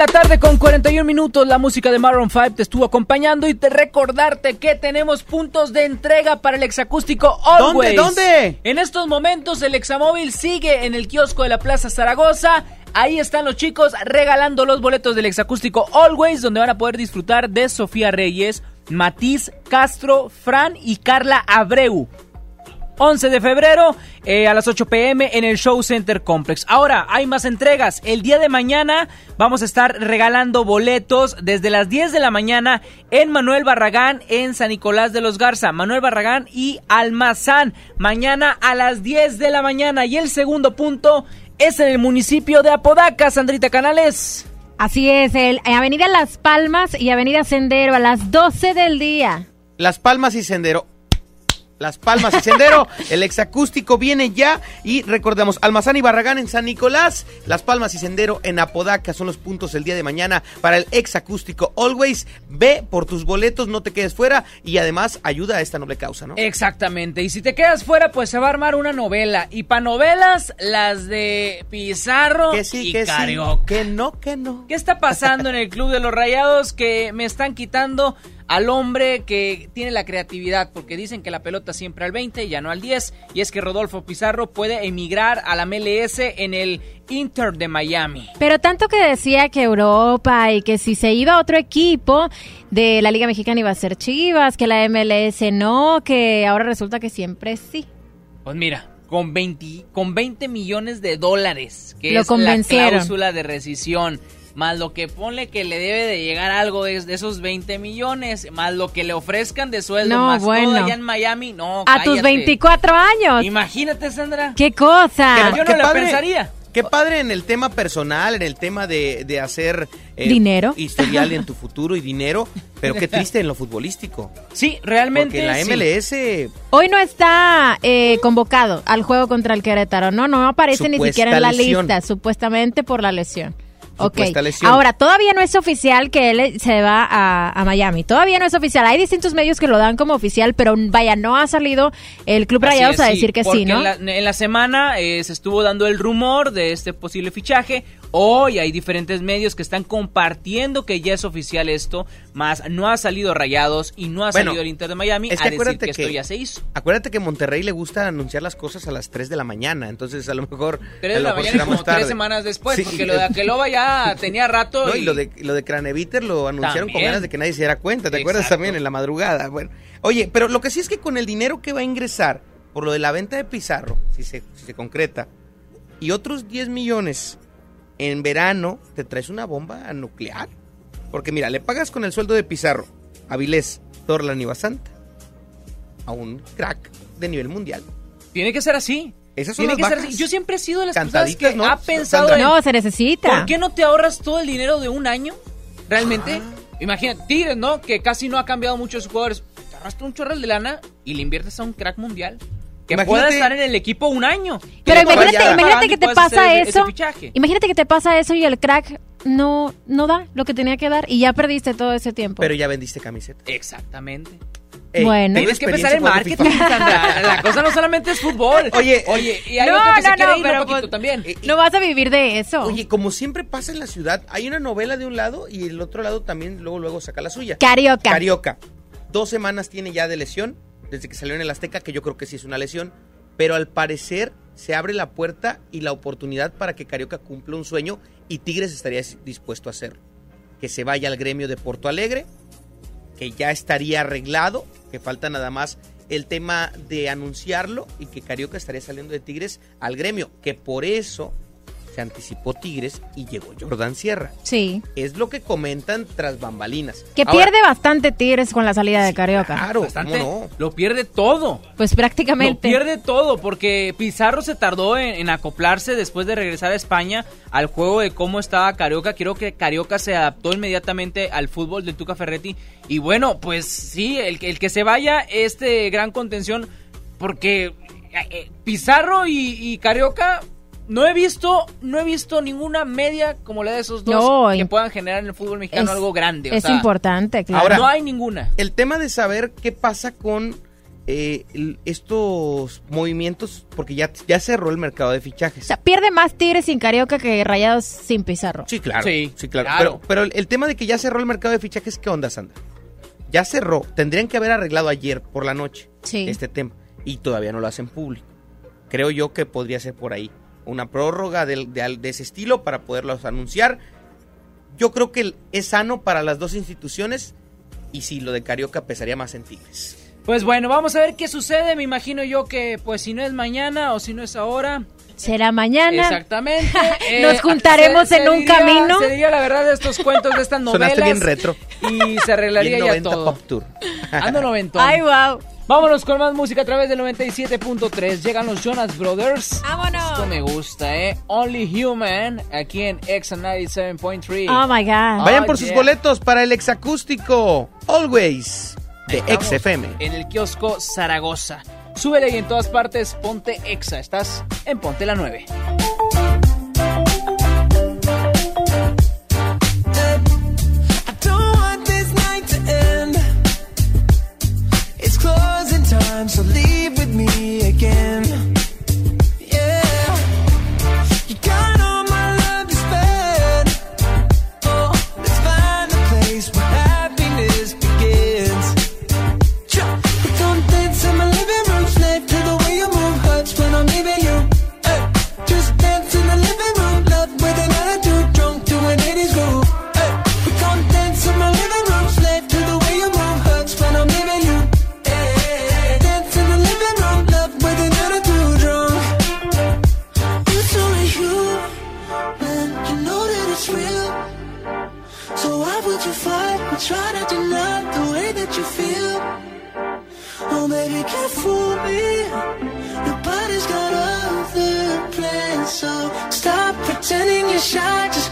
la tarde con 41 minutos, la música de Maroon 5 te estuvo acompañando y te recordarte que tenemos puntos de entrega para el exacústico Always. ¿Dónde? ¿Dónde? En estos momentos el examóvil sigue en el kiosco de la Plaza Zaragoza. Ahí están los chicos regalando los boletos del exacústico Always, donde van a poder disfrutar de Sofía Reyes, Matiz Castro, Fran y Carla Abreu. 11 de febrero eh, a las 8 pm en el Show Center Complex. Ahora, hay más entregas. El día de mañana vamos a estar regalando boletos desde las 10 de la mañana en Manuel Barragán, en San Nicolás de los Garza. Manuel Barragán y Almazán. Mañana a las 10 de la mañana. Y el segundo punto es en el municipio de Apodaca, Sandrita Canales. Así es, el, Avenida Las Palmas y Avenida Sendero a las 12 del día. Las Palmas y Sendero. Las Palmas y Sendero. El exacústico viene ya. Y recordamos, Almazán y Barragán en San Nicolás. Las Palmas y Sendero en Apodaca son los puntos el día de mañana para el exacústico Always. Ve por tus boletos, no te quedes fuera. Y además ayuda a esta noble causa, ¿no? Exactamente. Y si te quedas fuera, pues se va a armar una novela. Y para novelas, las de Pizarro Que sí, y que sí. Carioca. Que no, que no. ¿Qué está pasando en el Club de los Rayados que me están quitando al hombre que tiene la creatividad? Porque dicen que la pelota siempre al 20 y ya no al 10. Y es que Rodolfo Pizarro puede emigrar a la MLS en el Inter de Miami. Pero tanto que decía que Europa y que si se iba a otro equipo de la Liga Mexicana iba a ser Chivas, que la MLS no, que ahora resulta que siempre sí. Pues mira, con 20, con 20 millones de dólares, que Lo es la cláusula de rescisión, más lo que ponle que le debe de llegar algo de, de esos 20 millones, más lo que le ofrezcan de sueldo, No, más bueno. todo allá en Miami, no, A tus cállate. 24 años. Imagínate, Sandra. ¡Qué cosa! Yo no lo pensaría. Qué padre en el tema personal, en el tema de, de hacer eh, Dinero. historial en tu futuro y dinero, pero qué triste en lo futbolístico. Sí, realmente. Porque la sí. MLS Hoy no está eh, convocado al juego contra el Querétaro, no, no aparece ni siquiera en la lesión. lista, supuestamente por la lesión. Ok, Supuesta lesión. ahora todavía no es oficial que él se va a, a Miami, todavía no es oficial, hay distintos medios que lo dan como oficial, pero vaya, no ha salido el Club Rayados a sí, decir que sí, ¿no? En la, en la semana eh, se estuvo dando el rumor de este posible fichaje. Hoy hay diferentes medios que están compartiendo que ya es oficial esto, más no ha salido Rayados y no ha Bueno, salido el Inter de Miami es que a decir acuérdate que, esto ya se hizo. Acuérdate que Monterrey le gusta anunciar las cosas a las 3 de la mañana, entonces a lo mejor... Tres a de lo la mañana como más tarde. tres semanas después, Sí. porque lo de Aqueloba ya tenía rato. No, y lo de, lo de Craneviter lo anunciaron con ganas de que nadie se diera cuenta, ¿te acuerdas también en la madrugada? Bueno, oye, pero lo que sí es que con el dinero que va a ingresar por lo de la venta de Pizarro, si se, si se concreta, y otros 10 millones en verano, te traes una bomba nuclear. Porque mira, le pagas con el sueldo de Pizarro, Avilés, Torlan y Basanta, a un crack de nivel mundial. Tiene que ser así. Esas son Tiene que ser así. Yo siempre he sido de las personas Cantaditas, que ¿no? ha pensado Sandra. en... No, se necesita. ¿Por qué no te ahorras todo el dinero de un año? ¿Realmente? Ah. Imagínate, Tigres, ¿no? Que casi no ha cambiado mucho sus jugadores. Te ahorras un chorral de lana y le inviertes a un crack mundial. Que Imagínate- pueda estar en el equipo un año. Pero imagínate, imagínate que te pasa ese- eso. Imagínate que te pasa eso y el crack no, no da lo que tenía que dar y ya perdiste todo ese tiempo. Pero ya vendiste camiseta. Exactamente. Ey, Bueno. ¿tengo Tienes que pensar en marketing? Sandra. La cosa no solamente es fútbol. Oye, oye, y hay No, otro que se no, quiere no, ir, pero pues- también. no vas a vivir de eso. Oye, como siempre pasa en la ciudad, hay una novela de un lado y el otro lado también luego luego saca la suya. Carioca. Carioca. Dos semanas tiene ya de lesión, desde que salió en el Azteca, que yo creo que sí es una lesión, pero al parecer se abre la puerta y la oportunidad para que Carioca cumpla un sueño y Tigres estaría dispuesto a hacerlo. Que se vaya al gremio de Porto Alegre, que ya estaría arreglado, que falta nada más el tema de anunciarlo y que Carioca estaría saliendo de Tigres al gremio, que por eso se anticipó Tigres y llegó Jordan Sierra. Sí. Es lo que comentan tras bambalinas. Que Ahora, pierde bastante Tigres con la salida de Carioca. Claro, Bastante. ¿cómo no? Lo pierde todo. Pues Lo prácticamente. pierde todo porque Pizarro se tardó en, en acoplarse después de regresar a España al juego de cómo estaba Carioca. Creo que Carioca se adaptó inmediatamente al fútbol del Tuca Ferretti. Y bueno, pues sí, el, que- el que se vaya este gran contención porque eh, eh, Pizarro y, y Carioca no he visto no he visto ninguna media como la de esos dos No, que puedan generar en el fútbol mexicano Es- algo grande. o Es sea, importante, claro. Ahora- no hay ninguna. El tema de saber qué pasa con eh, estos movimientos, porque ya, ya cerró el mercado de fichajes. O sea, pierde más Tigres sin Carioca que Rayados sin Pizarro. Sí, claro. Sí, Sí, claro. claro. Pero, pero el, el tema de que ya cerró el mercado de fichajes, ¿qué onda, Sandra? Ya cerró. Tendrían que haber arreglado ayer por la noche Sí. este tema. Y todavía no lo hacen público. Creo yo que podría ser por ahí. Una prórroga de, de ese estilo para poderlos anunciar. Yo creo que es sano para las dos instituciones. Y si lo de Carioca pesaría más en Tigres. Pues bueno, vamos a ver qué sucede. Me imagino yo que, pues, si no es mañana o si no es ahora. Será mañana. Exactamente. eh, Nos juntaremos se- en se un diría- camino. Se diría la verdad de estos cuentos, de estas novelas. Sonaste bien retro. Y se arreglaría Bien ya 90 todo. Pop Tour. Ando noventón. Ay, wow. Vámonos con más música a través del 97.3. Llegan los Jonas Brothers. Vámonos. Esto me gusta, ¿eh? Only Human, aquí en X 97.3. Oh my God. Vayan Oh, por sus yeah. boletos para el exacústico Always de Estamos XFM. En el kiosco Zaragoza. Súbele y en todas partes ponte Exa. Estás en Ponte la 9. Time, so leave with me again. Try to deny the way that you feel? Oh, baby, can't fool me. Nobody's got other plans, so stop pretending you're shy. Just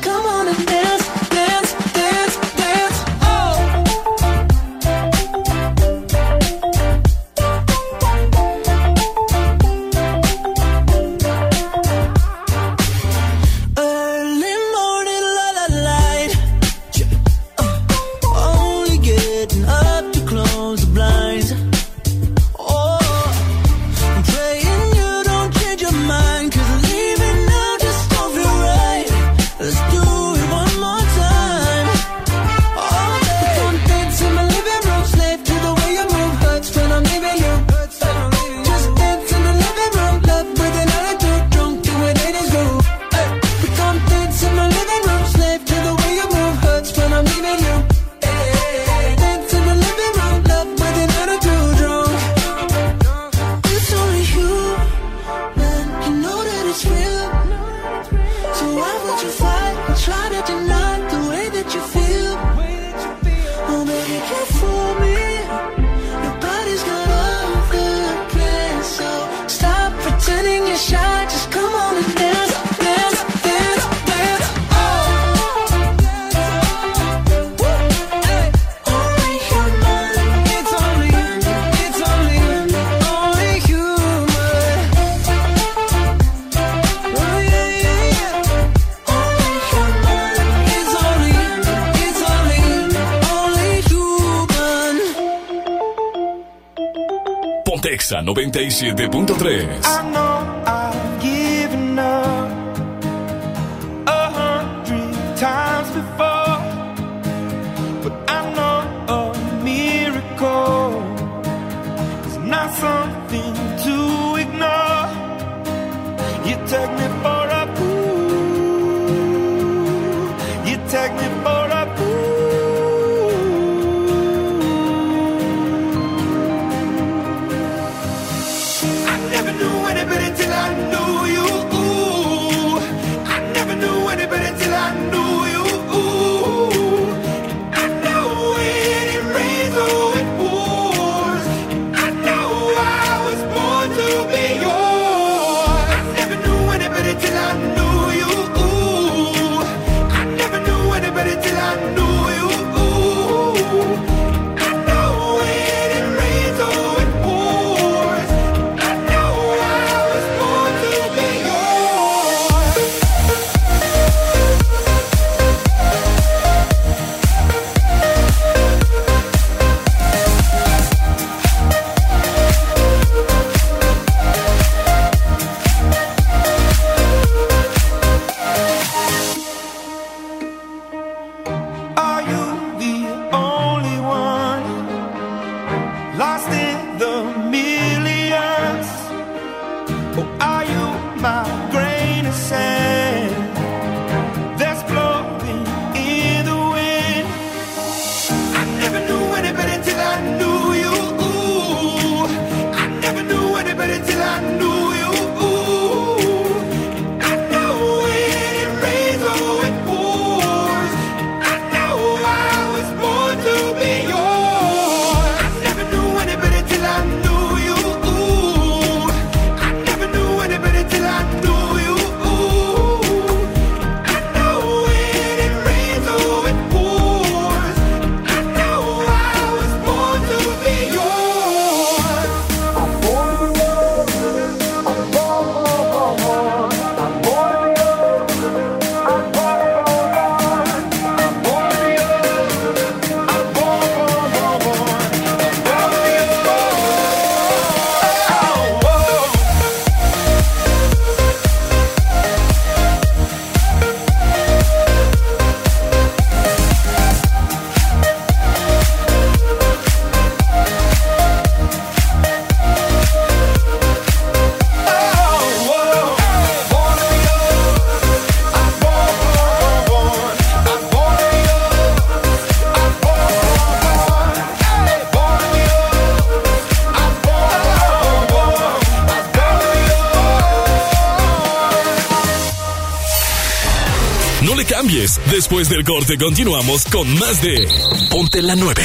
Después del corte continuamos con más de Ponte la 9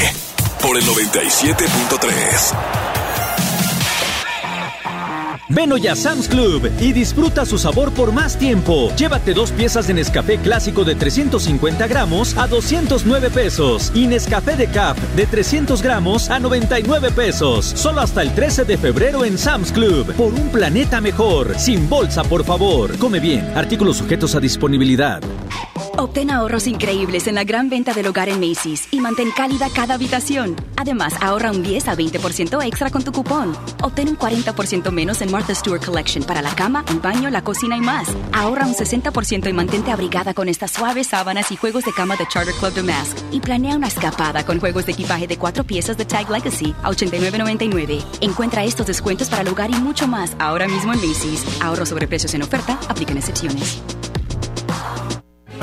por el 97.3. Ven hoy a Sam's Club y disfruta su sabor por más tiempo. Llévate dos piezas de Nescafé clásico de 350 gramos a 209 pesos y Nescafé de Cap de 300 gramos a 99 pesos. Solo hasta el 13 de febrero en Sam's Club. Por un planeta mejor. Sin bolsa, por favor. Come bien. Artículos sujetos a disponibilidad. Obtén ahorros increíbles en la gran venta del hogar en Macy's y mantén cálida cada habitación. Además, ahorra un 10 a 20% extra con tu cupón. Obtén un 40% menos en Martha Stewart Collection para la cama, el baño, la cocina y más. Ahorra un 60% y mantente abrigada con estas suaves sábanas y juegos de cama de Charter Club Damask. Y planea una escapada con juegos de equipaje de cuatro piezas de Tag Legacy a 89.99. Encuentra estos descuentos para el hogar y mucho más ahora mismo en Macy's. Ahorro sobre precios en oferta, aplican excepciones.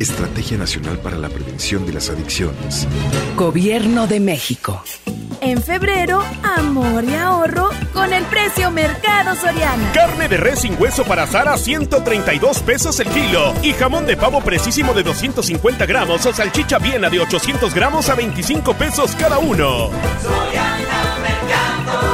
Estrategia Nacional para la Prevención de las Adicciones. Gobierno de México. En febrero, amor y ahorro con el precio Mercado Soriana. Carne de res sin hueso para asar a 132 pesos el kilo. Y jamón de pavo precisísimo de 250 gramos o salchicha viena de 800 gramos a 25 pesos cada uno.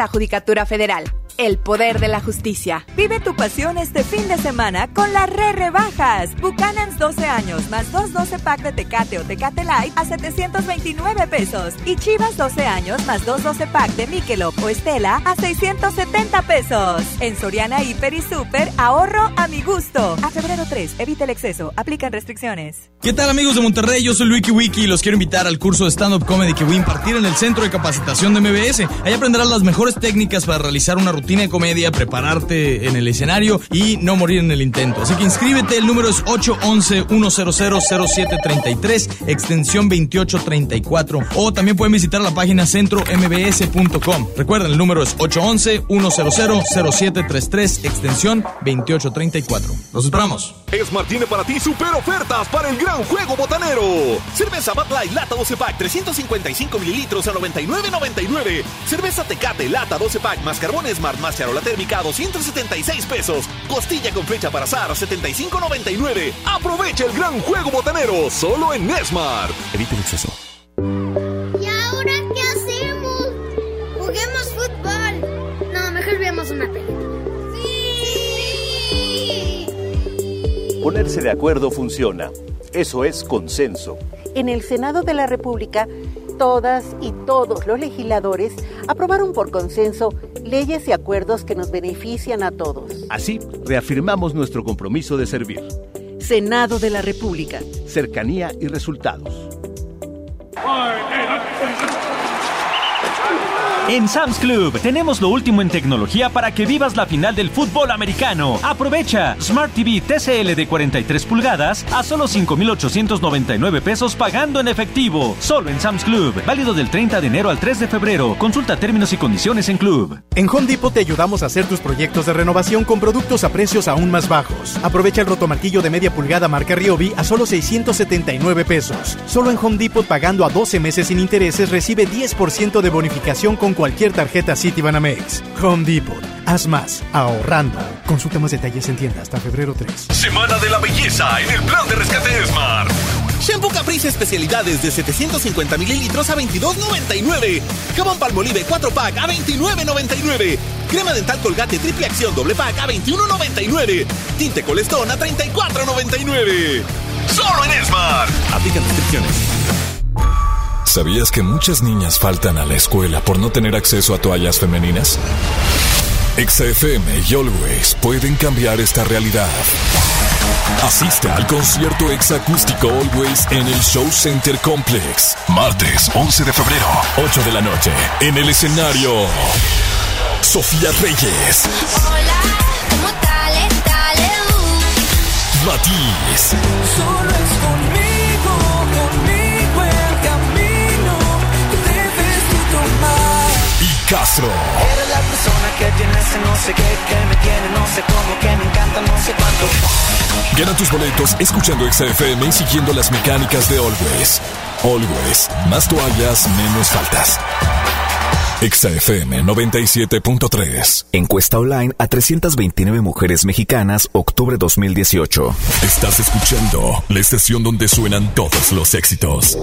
la Judicatura Federal. El poder de la justicia. Vive tu pasión este fin de semana con las re rebajas. Buchanan's 12 años más 2 12 pack de Tecate o Tecate Light a 729 pesos. Y Chivas 12 años más 2 12 pack de Michelob o Estela a 670 pesos. En Soriana Hiper y Super, ahorro a mi gusto. A febrero 3, evita el exceso. Aplican restricciones. ¿Qué tal amigos de Monterrey? Yo soy Luiki Wiki y los quiero invitar al curso de stand-up comedy que voy a impartir en el Centro de Capacitación de MBS. Ahí aprenderás las mejores técnicas para realizar una rutina de comedia, prepararte en el escenario y no morir en el intento. Así que inscríbete, el número es 811-100-0733, extensión 2834. O también pueden visitar la página centrombs.com. Recuerden, el número es 811-100-0733, extensión 2834. Los esperamos. Esmar tiene para ti super ofertas para el gran juego botanero. Cerveza Bud Light lata 12 pack 355 mililitros a 99.99. Cerveza Tecate lata 12 pack más carbón Smart más charola térmica a 276 pesos. Costilla con flecha para azar a 75.99. Aprovecha el gran juego botanero solo en Esmar. Evita el exceso. ¿Y ahora qué hacemos? Juguemos fútbol. No, mejor veamos una película. Ponerse de acuerdo funciona. Eso es consenso. En el Senado de la República, todas y todos los legisladores aprobaron por consenso leyes y acuerdos que nos benefician a todos. Así, reafirmamos nuestro compromiso de servir. Senado de la República. Cercanía y resultados. En Sam's Club tenemos lo último en tecnología para que vivas la final del fútbol americano. Aprovecha Smart TV TCL de 43 pulgadas a solo 5,899 pesos pagando en efectivo. Solo en Sam's Club. Válido del 30 de enero al 3 de febrero. Consulta términos y condiciones en Club. En Home Depot te ayudamos a hacer tus proyectos de renovación con productos a precios aún más bajos. Aprovecha el rotomartillo de media pulgada marca Ryobi a solo 679 pesos. Solo en Home Depot pagando a 12 meses sin intereses recibe 10% de bonificación con cualquier tarjeta Citibanamex. Home Depot. Haz más, ahorrando. Consulta más detalles en tienda hasta febrero 3. Semana de la belleza en el plan de rescate Smart. Shampoo Caprice especialidades de 750 mililitros a 22.99. Jabón Palmolive 4 pack a 29.99. Crema dental Colgate triple acción doble pack a 21.99. Tinte Colestón a 34.99. Solo en Smart. Aplican restricciones. ¿Sabías que muchas niñas faltan a la escuela por no tener acceso a toallas femeninas? XFM y Always pueden cambiar esta realidad. Asiste al concierto exacústico Always en el Show Center Complex. Martes 11 de febrero, 8 de la noche. En el escenario, Sofía Reyes. Hola, ¿cómo tal? Dale, Matiz. Solo Castro. Eres la persona que tiene ese no sé qué, que me tiene no sé cómo, que me encanta no sé cuánto. Gana tus boletos escuchando XFM y siguiendo las mecánicas de Always. Always, más toallas, menos faltas. XFM 97.3. Encuesta online a 329 mujeres mexicanas, octubre 2018. Estás escuchando la estación donde suenan todos los éxitos.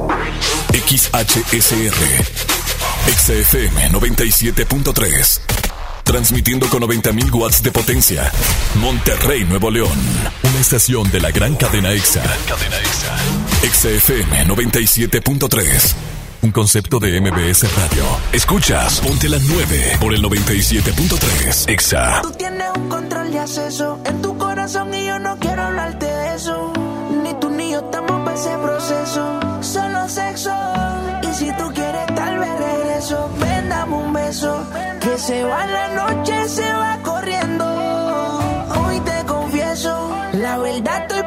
XHSR. XFM 97.3. Transmitiendo con 90.000 watts de potencia. Monterrey, Nuevo León. Una estación de la gran cadena EXA. Cadena EXA. XFM 97.3. Un concepto de MBS Radio. Escuchas, ponte la 9 por el 97.3. EXA. Tú tienes un control de acceso en tu corazón y yo no quiero hablarte de eso. Ni tú ni yo ese proceso. Solo sexo. Y si tú quieres, tal vez regreso. Ven, dame un beso. Que se va la noche, se va corriendo. Hoy te confieso. La verdad estoy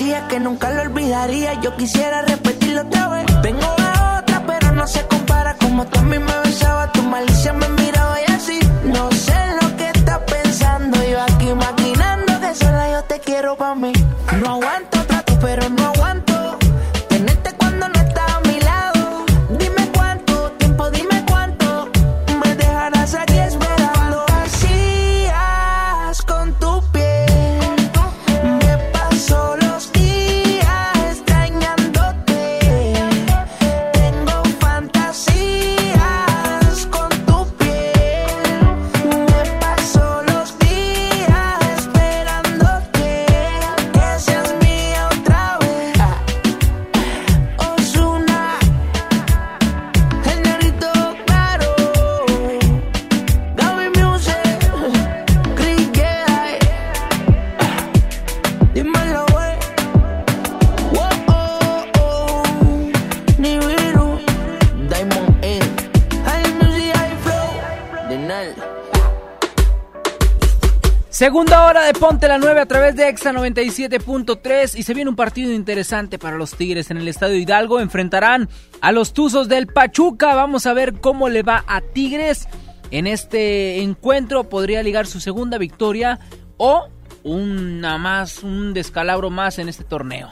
que nunca lo olvidaría. Yo quisiera Ponte la 9 a través de Exa 97.3 y se viene un partido interesante para los Tigres en el Estadio Hidalgo. Enfrentarán a los Tuzos del Pachuca. Vamos a ver cómo le va a Tigres en este encuentro. Podría ligar su segunda victoria o una más, un descalabro más en este torneo.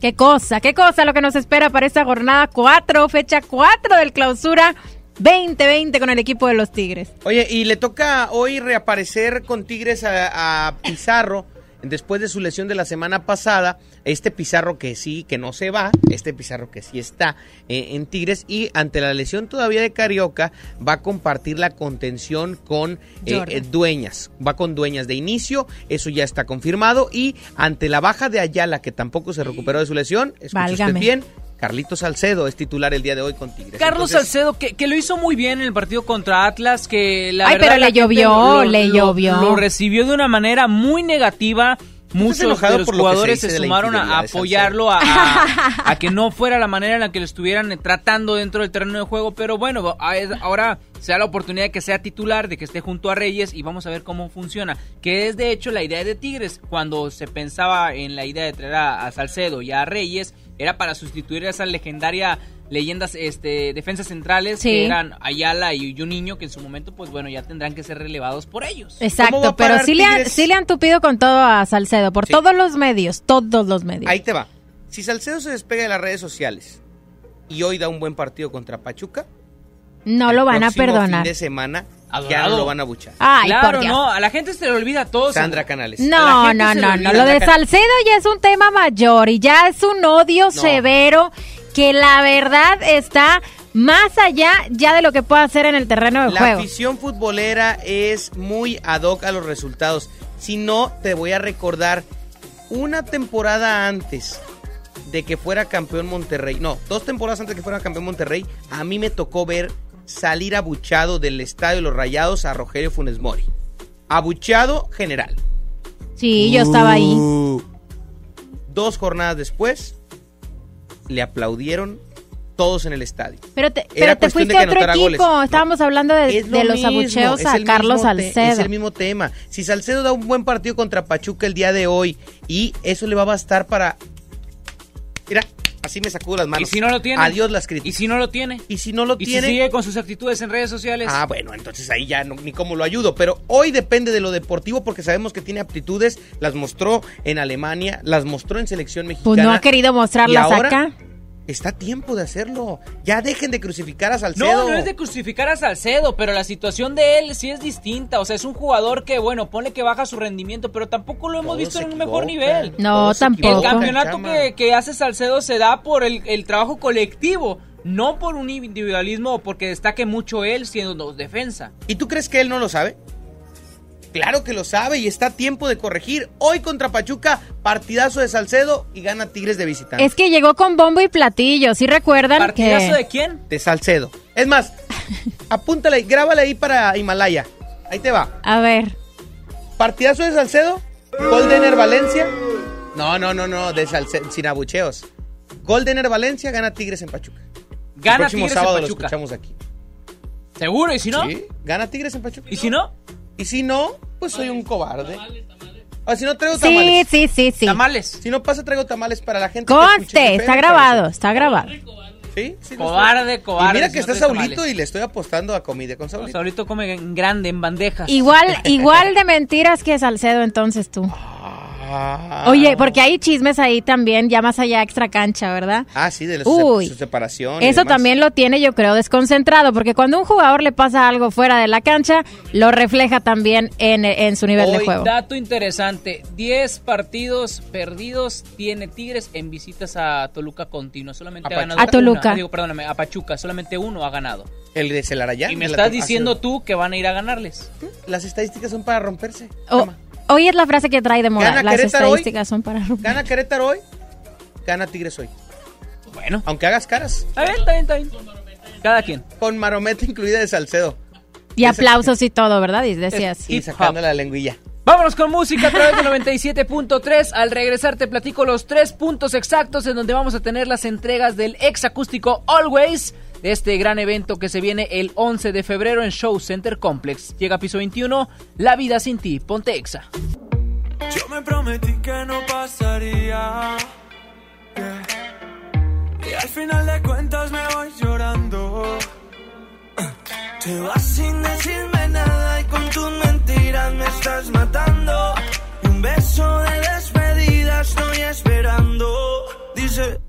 Qué cosa, qué cosa lo que nos espera para esta jornada 4, fecha 4 del clausura 2020 con el equipo de los Tigres. Oye, y le toca hoy reaparecer con Tigres a, a Pizarro después de su lesión de la semana pasada, este Pizarro que sí, que no se va, este Pizarro que sí está eh, en Tigres. Y ante la lesión todavía de Carioca va a compartir la contención con eh, eh, dueñas, va con dueñas de inicio, eso ya está confirmado. Y ante la baja de Ayala que tampoco se recuperó de su lesión, escuche usted bien, Carlitos Salcedo es titular el día de hoy con Tigres. Carlos Entonces, Salcedo, que, que lo hizo muy bien en el partido contra Atlas, que la Ay, verdad pero le llovió, lo- le lo- llovió. Lo recibió de una manera muy negativa. Muchos enojado de los por lo que se jugadores se, la sumaron a, apoyarlo, a, a- a que no fuera la manera en la que lo estuvieran tratando dentro del terreno de juego. Pero bueno, ahora se da la oportunidad de que sea titular, de que esté junto a Reyes y vamos a ver cómo funciona. Que es de hecho la idea de Tigres. Cuando se pensaba en la idea de traer a, a Salcedo y a Reyes, era para sustituir a esa legendaria leyendas este defensas centrales Sí. que eran Ayala y Juninho que en su momento pues bueno ya tendrán que ser relevados por ellos. ¿Cómo va Exacto, pero sí le, han, sí le han tupido con todo a Salcedo, por Sí. todos los medios, todos los medios. Ahí te va. Si Salcedo se despega de las redes sociales y hoy da un buen partido contra Pachuca, no lo van a perdonar. fin de semana ya Adorado. no lo van a buchar. Ay, claro, por Dios. no, a la gente se le olvida todo. Sandra Canales. La No, no, no, no. Lo de Salcedo ya es un tema mayor y ya es un odio severo que la verdad está más allá ya de lo que pueda hacer en el terreno de La juego. afición futbolera es muy ad hoc a los resultados. Si no, te voy a recordar una temporada antes de que fuera campeón Monterrey. No, dos temporadas antes de que fuera campeón Monterrey, a mí me tocó ver salir abuchado del estadio de los Rayados a Rogelio Funes Mori. Abuchado general. Sí, yo estaba ahí. Uh. Dos jornadas después, le aplaudieron todos en el estadio. Pero te, Era pero te fuiste a otro equipo. goles. No. Estábamos hablando de, Es lo de los mismo, abucheos a Carlos Salcedo. Es el mismo tema. Si Salcedo da un buen partido contra Pachuca el día de hoy y eso le va a bastar para... Mira, así me sacudo las manos. ¿Y si no lo tiene? Adiós las críticas. ¿Y si no lo tiene? ¿Y si no lo ¿Y tiene? si sigue con sus actitudes en redes sociales? Ah, bueno, entonces ahí ya no- ni cómo lo ayudo. Pero hoy depende de lo deportivo porque sabemos que tiene aptitudes. Las mostró en Alemania, las mostró en selección mexicana. Pues no ha querido mostrarlas Y ahora acá. Está a tiempo de hacerlo. Ya dejen de crucificar a Salcedo. No, no es de crucificar a Salcedo, pero la situación de él sí es distinta. O sea, es un jugador que, bueno, pone que baja su rendimiento, pero tampoco lo hemos Todos visto en un mejor nivel. No, Todos tampoco. El campeonato que hace Salcedo se da por el, el trabajo colectivo, no por un individualismo o porque destaque mucho él siendo defensa. ¿Y tú crees que él no lo sabe? Claro que lo sabe y está a tiempo de corregir. Hoy contra Pachuca, partidazo de Salcedo y gana Tigres de visitante. Es que llegó con bombo y platillo. ¿Sí recuerdan ¿Partidazo que de quién? De Salcedo. Es más, apúntale, grábale ahí para Himalaya. Ahí te va. A ver. Partidazo de Salcedo, gol de Ener Valencia. No, no, no, no, de Salcedo, sin abucheos. Gol de Ener Valencia, gana Tigres en Pachuca. El Gana próximo Tigres en sábado lo escuchamos aquí. ¿Seguro? ¿Y si no? Sí, gana Tigres en Pachuca. ¿Y si no? Y si no, pues soy un cobarde. O si no traigo Sí, tamales. sí, sí, sí. Tamales. Si no pasa, traigo tamales para la gente. Conste, está grabado, está grabado. Sí, sí. Cobarde, cobarde, Y mira si que no está traes Saulito tamales. y le estoy apostando a comida con Saulito. Saulito come en grande, en bandejas. Igual, igual de mentiras que Salcedo entonces tú. Ah. Oye, porque hay chismes ahí también, ya más allá extra cancha, ¿verdad? Ah, sí, de la Uy. su separación. Eso también lo tiene, yo creo, desconcentrado, porque cuando a un jugador le pasa algo fuera de la cancha, lo refleja también en, en su nivel de Hoy, juego. dato interesante, 10 partidos perdidos tiene Tigres en visitas a Toluca continua, solamente ¿A ha ganado? A Toluca. una. Digo, perdóname, a Pachuca, solamente uno ha ganado. El de Celarayán. y me estás diciendo tú que van a ir a ganarles. Las estadísticas son para romperse. O- Chama. Hoy es la frase que trae de moda, Gana las Querétaro hoy. estadísticas son para romper. Gana Querétaro hoy, gana Tigres hoy. Bueno. Aunque hagas caras. Está bien, está bien, está bien. Cada quien. Con marometa incluida de Salcedo. Y aplausos y todo, ¿verdad? Y decías. Y sacando la lengüilla. Vámonos con música a través del 97.3. Al regresar te platico los tres puntos exactos en donde vamos a tener las entregas del ex acústico Always este gran evento que se viene el 11 de febrero en Show Center Complex. Llega piso 21, La vida sin ti, Pontexa. Yo me prometí que no pasaría. Yeah. Y al final de cuentas me voy llorando. Te vas sin decirme nada y con tus mentiras me estás matando. Un beso de despedida estoy esperando. Dice.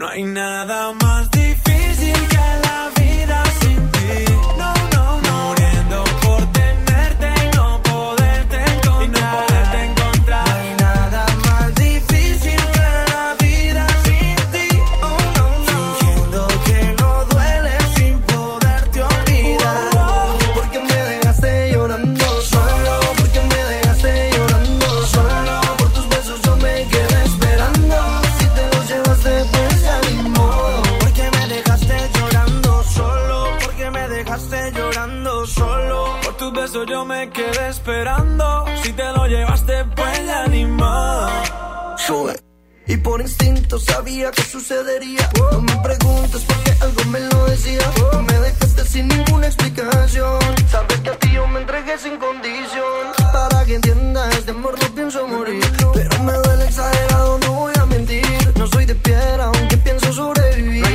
No hay nada más difícil que la vida. Eh. Y por instinto sabía que sucedería. No me preguntes por qué algo me lo decía. Me dejaste sin ninguna explicación. Sabes que a ti yo me entregué sin condición. Para que entiendas, este amor no pienso morir. Pero me duele exagerado, no voy a mentir. No soy de piedra, aunque pienso sobrevivir.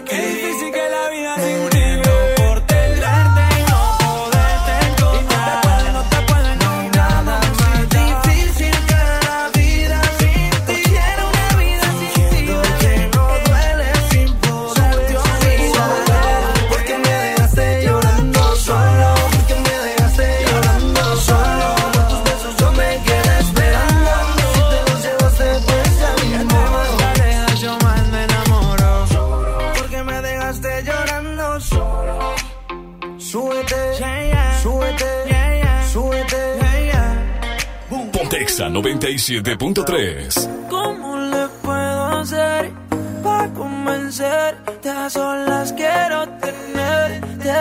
Qué difícil que la vida sin Súbete, yeah, yeah. súbete, yeah, súbete. Pontexa 97.3. ¿Cómo le puedo hacer para convencer? Te solas quiero tenerte.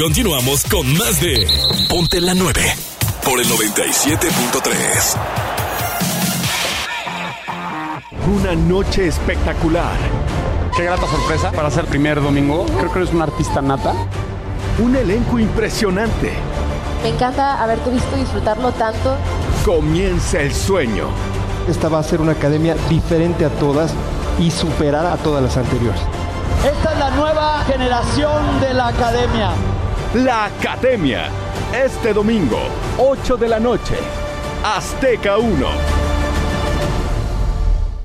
Continuamos con más de Ponte la 9 por el 97.3. Una noche espectacular. Qué grata sorpresa para ser primer domingo. Creo que eres un artista nata. Un elenco impresionante. Me encanta haberte visto disfrutarlo tanto. Comienza el sueño. Esta va a ser una academia diferente a todas y superar a todas las anteriores. Esta es la nueva generación de la academia. La Academia. Este domingo, 8 de la noche. Azteca 1.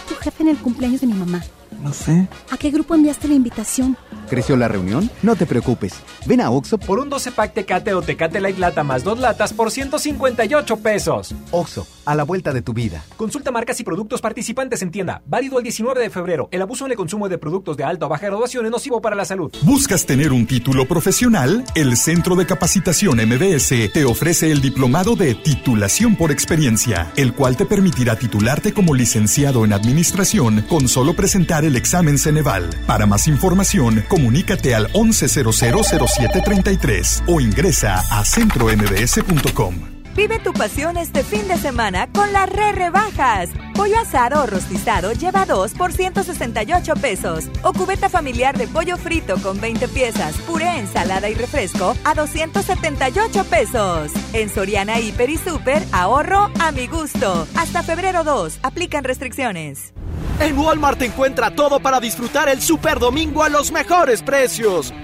tu jefe en el cumpleaños de mi mamá? No sé. ¿A qué grupo enviaste la invitación? ¿Creció la reunión? No te preocupes. Ven a Oxo por un 12 pack Tecate o Tecate Light Lata más dos latas por 158 pesos. Oxo, a la vuelta de tu vida. Consulta marcas y productos participantes en tienda. Válido el 19 de febrero. El abuso en el consumo de productos de alta o baja graduación es nocivo para la salud. ¿Buscas tener un título profesional? El Centro de Capacitación MBS te ofrece el diplomado de titulación por experiencia, el cual te permitirá titularte como licenciado en administración con solo presentar el examen Ceneval. Para más información, comunícate al 11000733 o ingresa a centrombs.com. Vive tu pasión este fin de semana con las re rebajas. Pollo asado o rostizado lleva 2 por 168 pesos. O cubeta familiar de pollo frito con 20 piezas, puré, ensalada y refresco a 278 pesos. En Soriana Hiper y Super, ahorro a mi gusto. Hasta febrero 2, aplican restricciones. En Walmart encuentra todo para disfrutar el Super Domingo a los mejores precios.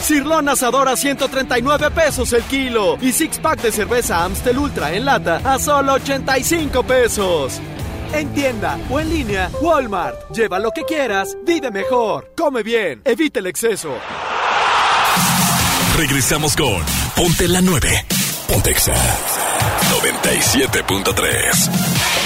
Cirlón asador a 139 pesos el kilo y six pack de cerveza Amstel Ultra en lata a solo 85 pesos. En tienda o en línea, Walmart. Lleva lo que quieras, vive mejor, come bien, evita el exceso. Regresamos con Ponte la 9. Pontexa 97.3.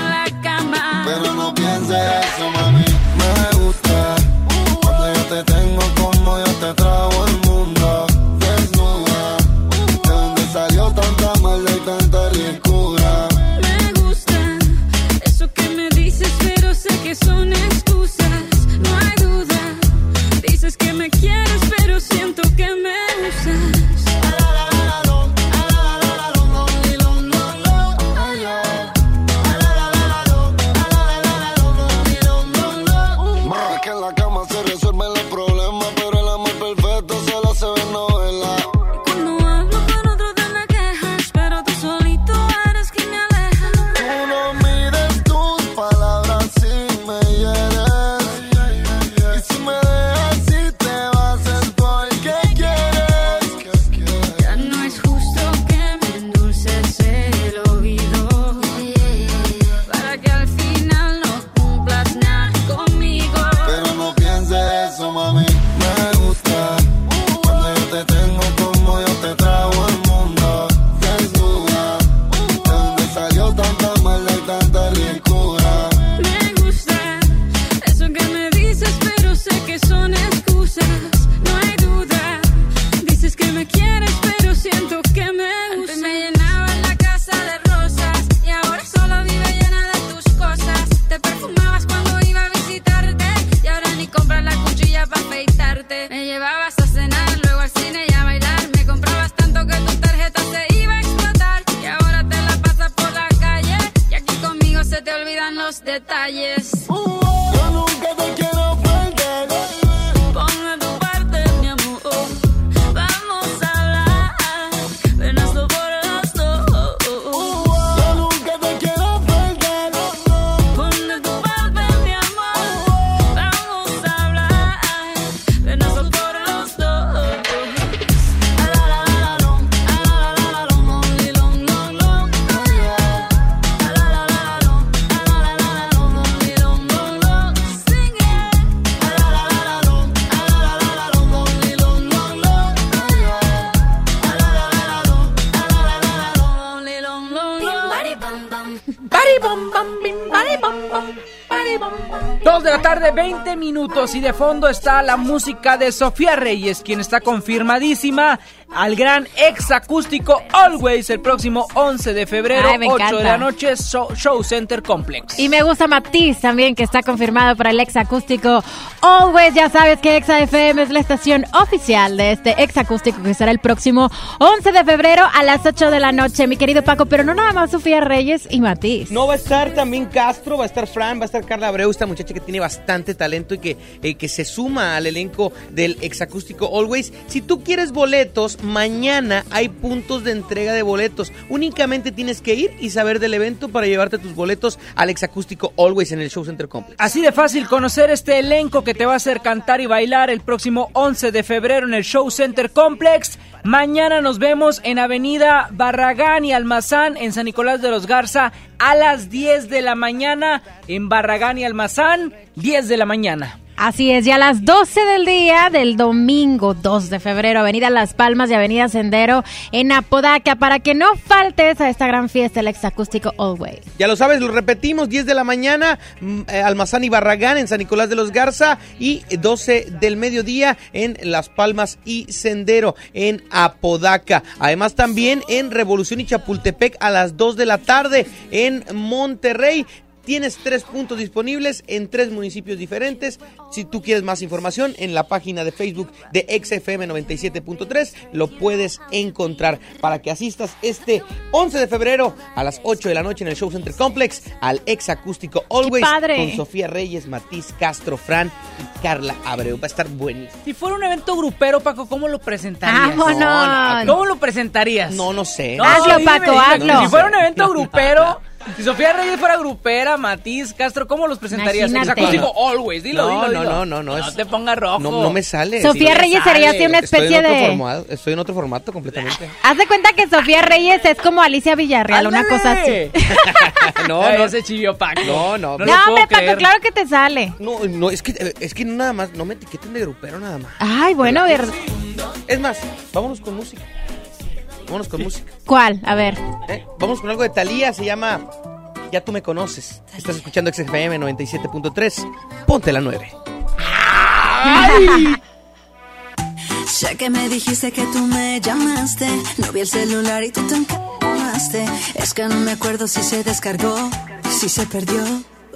no de fondo está la música de Sofía Reyes, quien está confirmadísima al gran ex acústico Always el próximo 11 de febrero, Ay, me 8 de la noche, Show, Show Center Complex. Y me gusta Matiz también, que está confirmado para el ex acústico. Always, ya sabes que Exa FM es la estación oficial de este ex acústico que será el próximo 11 de febrero a las 8 de la noche, mi querido Paco. Pero no nada más Sofía Reyes y Matiz. No va a estar también Castro, va a estar Fran, va a estar Carla Abreu, esta muchacha que tiene bastante talento y que, eh, que se suma al elenco del exacústico Always. Si tú quieres boletos, mañana hay puntos de entrega de boletos. Únicamente tienes que ir y saber del evento para llevarte tus boletos al exacústico Always en el Show Center Complex. Así de fácil conocer este elenco que te va a hacer cantar y bailar el próximo 11 de febrero en el Show Center Complex. Mañana nos vemos en Avenida Barragán y Almazán en San Nicolás de los Garza a las 10 de la mañana en Barragán y Almazán, 10 de la mañana. Así es, ya a las 12 del día del domingo 2 de febrero, Avenida Las Palmas y Avenida Sendero en Apodaca, para que no faltes a esta gran fiesta, el exacústico Always. Ya lo sabes, lo repetimos, 10 de la mañana, mm, eh, Almazán y Barragán en San Nicolás de los Garza y 12 del mediodía en Las Palmas y Sendero en Apodaca. Además también en Revolución y Chapultepec a las 2 de la tarde en Monterrey. Tienes tres puntos disponibles en tres municipios diferentes. Si tú quieres más información, en la página de Facebook de XFM 97.3 lo puedes encontrar para que asistas este 11 de febrero a las 8 de la noche en el Show Center Complex al ex acústico Always padre! con Sofía Reyes, Matiz Castro, Fran y Carla Abreu. Va a estar buenísimo. Si fuera un evento grupero, Paco, ¿cómo lo presentarías? ¡Vámonos! No, no, ¿Cómo lo presentarías? No, no sé. No, Hazlo, Paco, dime. hazlo. Si fuera un evento grupero, Si Sofía Reyes fuera grupera, Matiz, Castro, ¿cómo los presentarías? Imagínate. Exacústico Always, dilo, No, dilo, no, dilo. no, no, no, es- te pongas rojo. No, no me sale. Sofía Reyes sería así una especie de- formato- estoy en otro formato completamente. Haz de cuenta que Sofía Reyes es como Alicia Villarreal, una cosa así. no, no. ese chivio Paco. No, no. No No, hombre, Paco, creer. claro que te sale. No, no, es que, es que nada más, no me etiqueten de grupero nada más. Ay, bueno, ver. Es más, vámonos con música. Vámonos con música. ¿Cuál? A ver. ¿eh? Vamos con algo de Thalía, se llama Ya tú me conoces. Estás escuchando XFM 97.3. Ponte la 9. Sé que me dijiste que tú me llamaste. No vi el celular y tú te encamaste. Es que no me acuerdo si se descargó, si se perdió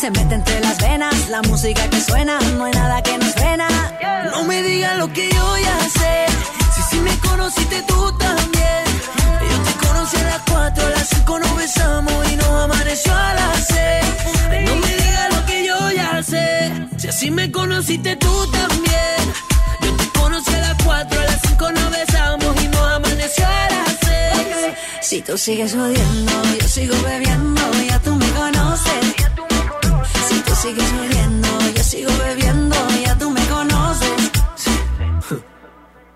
Se mete entre las venas la música que suena, no hay nada que nos frena. No me digas lo que yo ya sé. Si sí me conociste tú también. Yo te conocí a las 4, a las 5 nos besamos y nos amaneció a las 6. No me digas lo que yo ya sé. Si así me conociste tú también. Yo te conocí a las 4, a las 5 nos besamos y nos amaneció a las 6. Si tú sigues odiando, yo sigo bebiendo, ya tú me conoces. Si tú sigues odiando, yo sigo bebiendo, ya tú me conoces.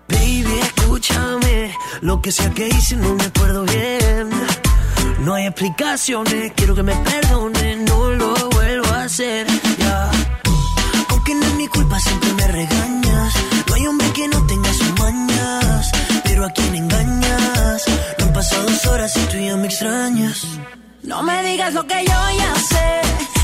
Baby, escúchame. Lo que sea que hice no me acuerdo bien. No hay explicaciones, quiero que me perdones, no lo vuelvo a hacer. Ya. Aunque no es mi culpa, siempre me regañas. No hay hombre que no tenga sus mañas. Pero a quien engañas. No han pasado dos horas y tú ya me extrañas. No me digas lo que yo ya sé.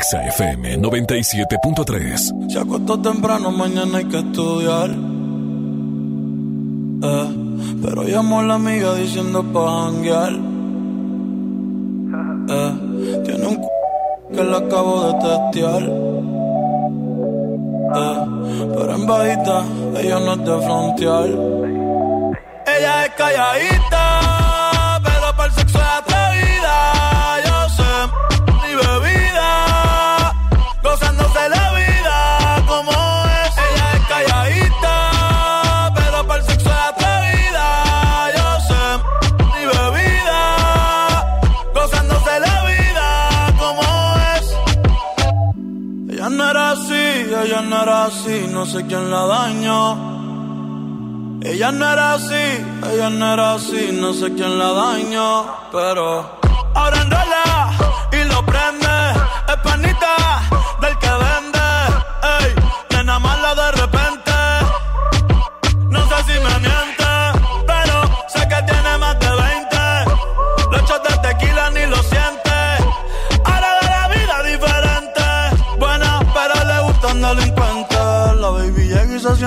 Exa FM 97.3. Se acostó temprano, mañana hay que estudiar. Eh, pero llamó a la amiga diciendo pa' janguear. Eh, tiene un c que la acabo de testear. Eh, pero en bajita, ella no es de frontear. Ella es calladita, ella no era así, no sé quién la dañó. Ella no era así, ella no era así, no sé quién la dañó, pero ahora enrola y lo prende, es panita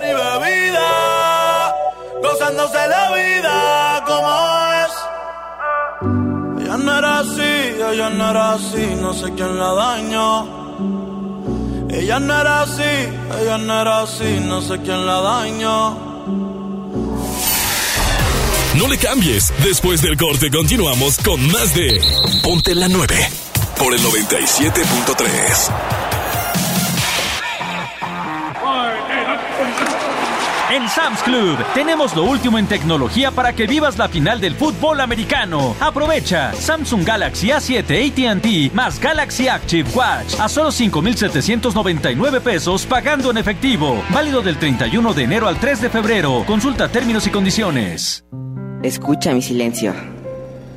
Mi bebida, gozándose la vida como es. Ella no era así, ella no era así, no sé quién la dañó. Ella no era así, ella no era así, no sé quién la dañó. No le cambies. Después del corte continuamos con más de Ponte la 9 por el 97.3. En Sam's Club tenemos lo último en tecnología para que vivas la final del fútbol americano. Aprovecha Samsung Galaxy A7 ATT más Galaxy Active Watch a solo 5,799 pesos pagando en efectivo. Válido del 31 de enero al 3 de febrero. Consulta términos y condiciones. Escucha mi silencio.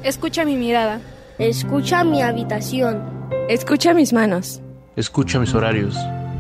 Escucha mi mirada. Escucha mi habitación. Escucha mis manos. Escucha mis horarios.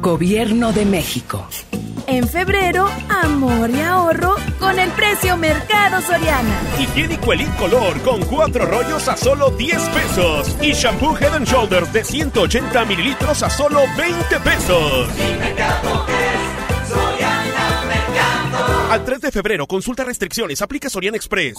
Gobierno de México. En febrero, amor y ahorro con el precio Mercado Soriana. Higiénico Elite Color con cuatro rollos a solo 10 pesos. Y shampoo Head and Shoulders de 180 mililitros a solo 20 pesos. Al 3 de febrero, consulta restricciones, aplica Soriana Express.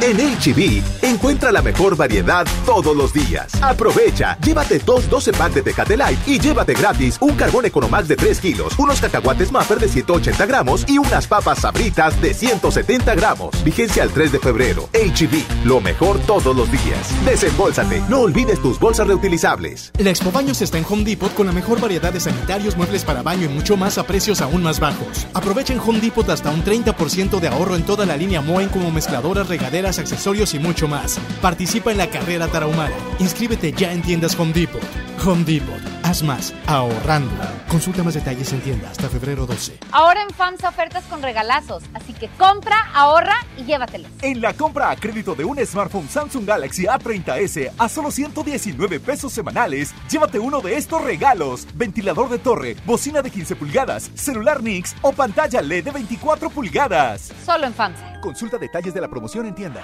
En HB, encuentra la mejor variedad todos los días. Aprovecha, llévate dos 12 packs de Tecate Light y llévate gratis un carbón Economax de 3 kilos, unos cacahuates Maffer de 180 gramos y unas papas sabritas de 170 gramos. Vigencia al 3 de febrero. HB, lo mejor todos los días. Desembolsate, no olvides tus bolsas reutilizables. La Expo Baños está en Home Depot con la mejor variedad de sanitarios, muebles para baño y mucho más a precios aún más bajos. Aprovecha en Home Depot hasta un 30% de ahorro en toda la línea Moen como mezcladoras, regaderas, accesorios y mucho más. Participa en la carrera tarahumara. Inscríbete ya en tiendas Home Depot. Home Depot. Haz más, ahorrando. Consulta más detalles en tienda hasta febrero 12. Ahora en FAMSA ofertas con regalazos, así que compra, ahorra y llévatelos. En la compra a crédito de un smartphone Samsung Galaxy A30s a solo 119 pesos semanales, llévate uno de estos regalos: ventilador de torre, bocina de 15 pulgadas, celular Nix o pantalla LED de 24 pulgadas. Solo en FAMSA. Consulta detalles de la promoción en tienda.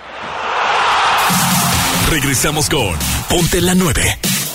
Regresamos con Ponte la 9.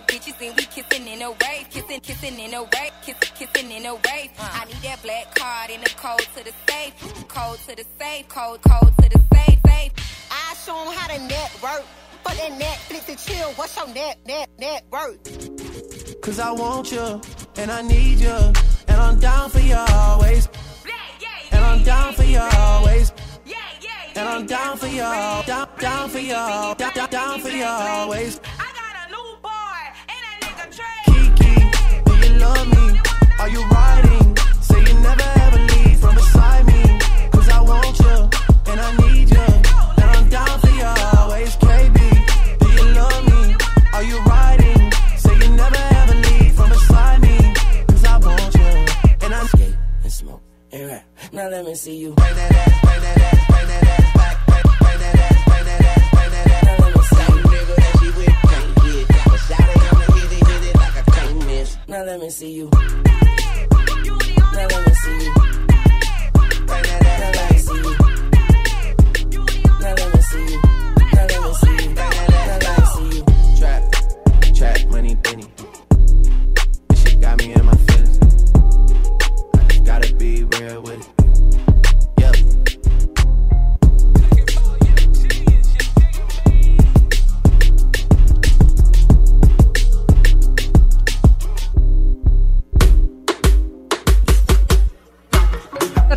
bad bitches and we kissing in a wave, kissing, kissing in a wave, kissing, kissing in a wave. I need that black card in the code to the safe, code to the safe, code, code to the safe, safe. I show 'em how to network. For that Netflix and chill, what's your net, net, net worth? Cause I want you, and I need you, and I'm down for you always. And I'm down for you always. And I'm down for you, down, down for you, down, down, down for you always. Love me? Are you riding? Say you never ever leave from beside me. Cause I want you, and I need you, and I'm down for you always. KB, do you love me? Are you riding? Say you never ever leave from beside me. Cause I want you, and I skate and smoke and rap. Now let me see you. Bring that ass, bring that ass, bring that ass Now let me see you. Now let me see you. Bring that ass, now let me see you. Now let me see you. Now let me see you. Bring that ass, now let me see you. Trap, trap, money, penny. This shit got me in my feelings. I just gotta be real with it.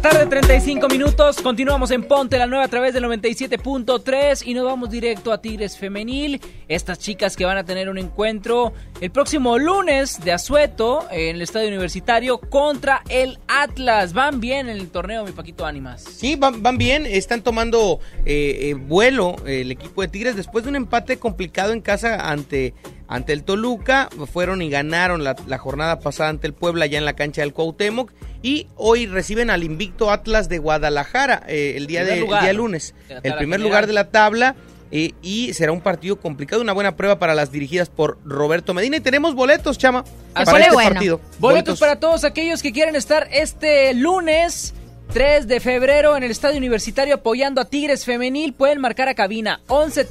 Tarde 35 minutos, continuamos en Ponte la Nueva a través del 97.3 y nos vamos directo a Tigres Femenil. Estas chicas que van a tener un encuentro el próximo lunes de Azueto en el Estadio Universitario contra el Atlas. Van bien en el torneo, mi Paquito Ánimas. Sí, van, van bien, están tomando eh, eh, vuelo eh, el equipo de Tigres después de un empate complicado en casa ante, ante el Toluca. Fueron y ganaron la, la jornada pasada ante el Puebla ya en la cancha del Cuauhtémoc y hoy reciben al invicto Atlas de Guadalajara eh, el día de lugar día lunes. El primer general. lugar de la tabla. eh, y será un partido complicado, una buena prueba para las dirigidas por Roberto Medina. Y tenemos boletos, Chama, Así para es. este Bueno. partido. Boletos para todos aquellos que quieren estar este lunes 3 de febrero en el Estadio Universitario apoyando a Tigres Femenil. Pueden marcar a cabina 11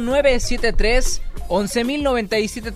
0973 11097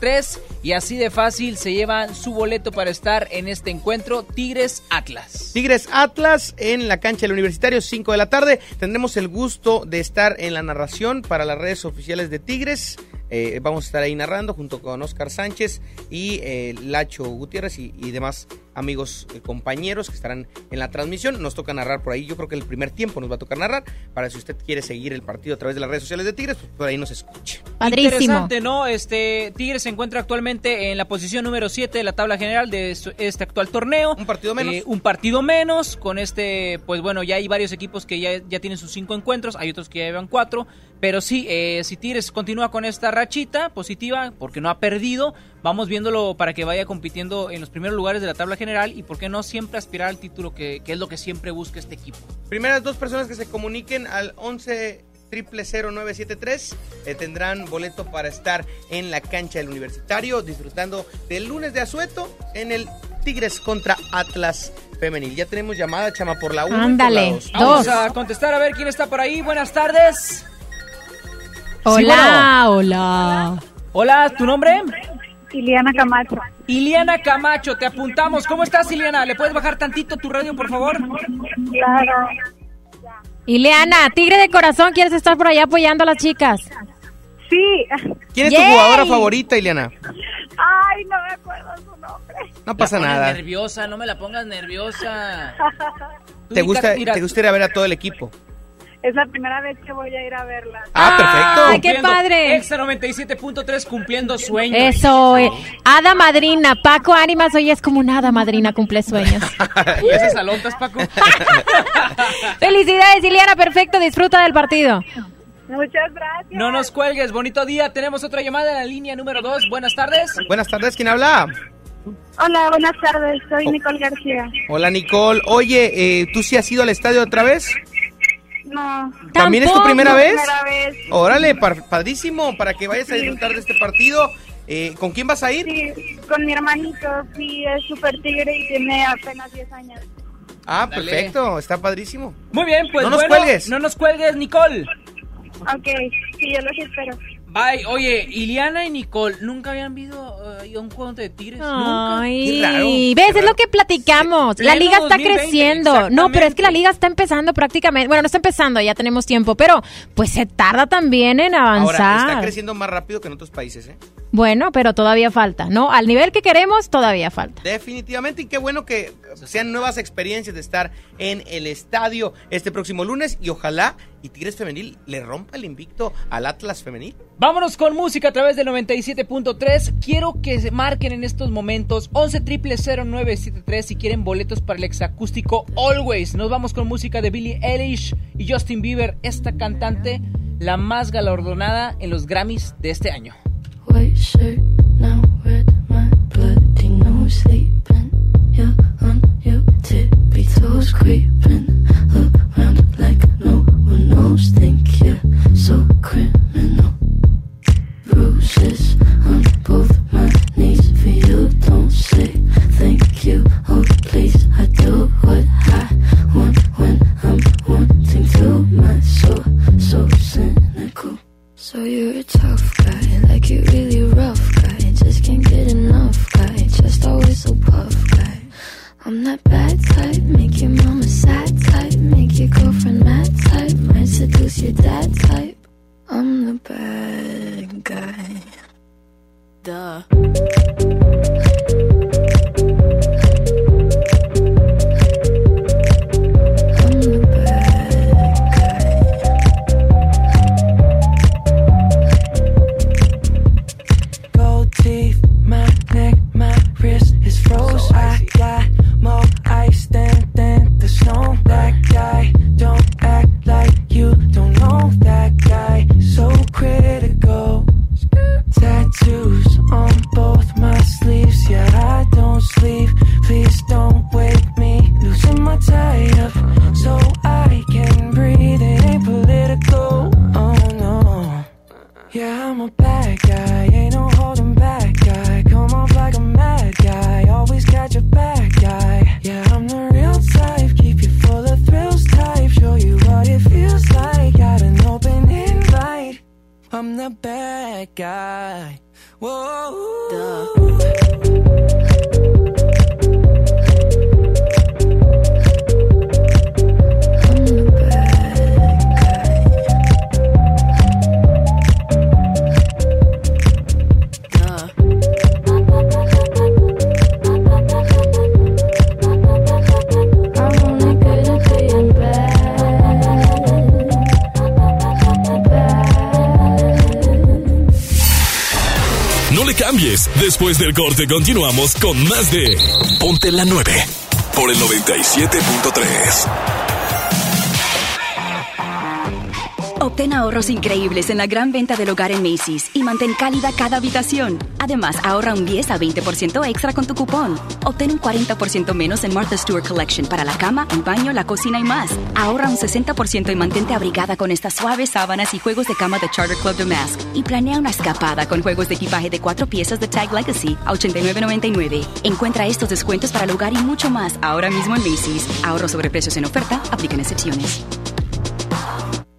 y así de fácil se llevan su boleto para estar en este encuentro Tigres Atlas. Tigres Atlas en la cancha del Universitario, 5 de la tarde. Tendremos el gusto de estar en la narración para las redes oficiales de Tigres. Eh, vamos a estar ahí narrando junto con Oscar Sánchez y eh, Lacho Gutiérrez y demás amigos eh, compañeros que estarán en la transmisión. Nos toca narrar por ahí, yo creo que el primer tiempo nos va a tocar narrar, para si usted quiere seguir el partido a través de las redes sociales de Tigres, pues por ahí nos escuche. Padrísimo. Interesante, ¿no? Este Tigres se encuentra actualmente en la posición número 7 de la tabla general de es- este actual torneo. Un partido menos. Eh, un partido menos. Con este, pues bueno, ya hay varios equipos que ya, ya tienen sus cinco encuentros, hay otros que ya llevan cuatro. Pero sí, eh, si Tigres continúa con esta rachita positiva, porque no ha perdido, vamos viéndolo para que vaya compitiendo en los primeros lugares de la tabla general y por qué no siempre aspirar al título, que, que es lo que siempre busca este equipo. Primeras dos personas que se comuniquen al 11 0973 eh, tendrán boleto para estar en la cancha del universitario disfrutando del lunes de asueto en el Tigres contra Atlas femenil. Ya tenemos llamada, chama, por la 1 Ándale, Vamos a contestar a ver quién está por ahí. Buenas tardes. Hola, hola. Hola, ¿tu nombre? Iliana Camacho. Iliana Camacho, te apuntamos. ¿Cómo estás, Iliana? ¿Le puedes bajar tantito tu radio, por favor? Claro. Ileana, Tigre de Corazón, ¿quieres estar por allá apoyando a las chicas? Sí. ¿Quién es tu jugadora favorita, Ileana? Ay, no me acuerdo su nombre. No pasa La nada. nerviosa, no me la pongas nerviosa. ¿Te gusta, mira, ¿Te gusta ir a ver a todo el equipo? Es la primera vez que voy a ir a verla. Ah, perfecto. Ay, qué padre. Exa 97.3 cumpliendo sueños. Eso, eh. Hada madrina, Paco Ánimas hoy es como una hada madrina, cumple sueños. ¿Y esas alontas, Paco? Felicidades, Ileana, perfecto, disfruta del partido. Muchas gracias. No nos cuelgues, bonito día. Tenemos otra llamada en la línea número 2. Buenas tardes. Buenas tardes, ¿quién habla? Hola, buenas tardes. Soy Nicole García. Hola, Nicole. Oye, eh, ¿tú sí has ido al estadio otra vez? No. ¿También es tu primera vez? Primera vez. Órale, par- padrísimo, para que vayas a disfrutar de este partido. Eh, ¿Con quién vas a ir? Sí, con mi hermanito. Sí, es súper tigre y tiene apenas 10 años. Ah, Dale. perfecto, está padrísimo. Muy bien, pues No nos bueno, cuelgues. No nos cuelgues, Nicole. Ok, sí, yo los espero. Bye. Oye, Iliana y Nicole, ¿nunca habían visto eh, un juego de Tigres? Ay, Nunca. Qué raro. ves, es lo que platicamos. La liga está 2020, creciendo. No, pero es que la liga está empezando prácticamente. Bueno, no está empezando, ya tenemos tiempo, pero pues se tarda también en Ahora, avanzar. está creciendo más rápido que en otros países, ¿eh? Bueno, pero todavía falta, ¿no? Al nivel que queremos, todavía falta. Definitivamente, y qué bueno que sean nuevas experiencias de estar en el estadio este próximo lunes y ojalá y Tigres Femenil le rompa el invicto al Atlas Femenil. Vámonos con música a través del 97.3. Quiero que se marquen en estos momentos 11 0973 si quieren boletos para el exacústico Always. Nos vamos con música de Billie Eilish y Justin Bieber, esta cantante, la más galardonada en los Grammys de este año. 会是难。Después del corte continuamos con más de Ponte la 9 por el 97.3. Ahorros increíbles en la gran venta del hogar en Macy's y mantén cálida cada habitación. Además, ahorra un 10 a 20% extra con tu cupón. Obtén un 40% menos en Martha Stewart Collection para la cama, el baño, la cocina y más. Ahorra un 60% y mantente abrigada con estas suaves sábanas y juegos de cama de Charter Club Damask. Y planea una escapada con juegos de equipaje de cuatro piezas de Tag Legacy a 89.99. Encuentra estos descuentos para el hogar y mucho más ahora mismo en Macy's. Ahorro sobre precios en oferta, aplican excepciones.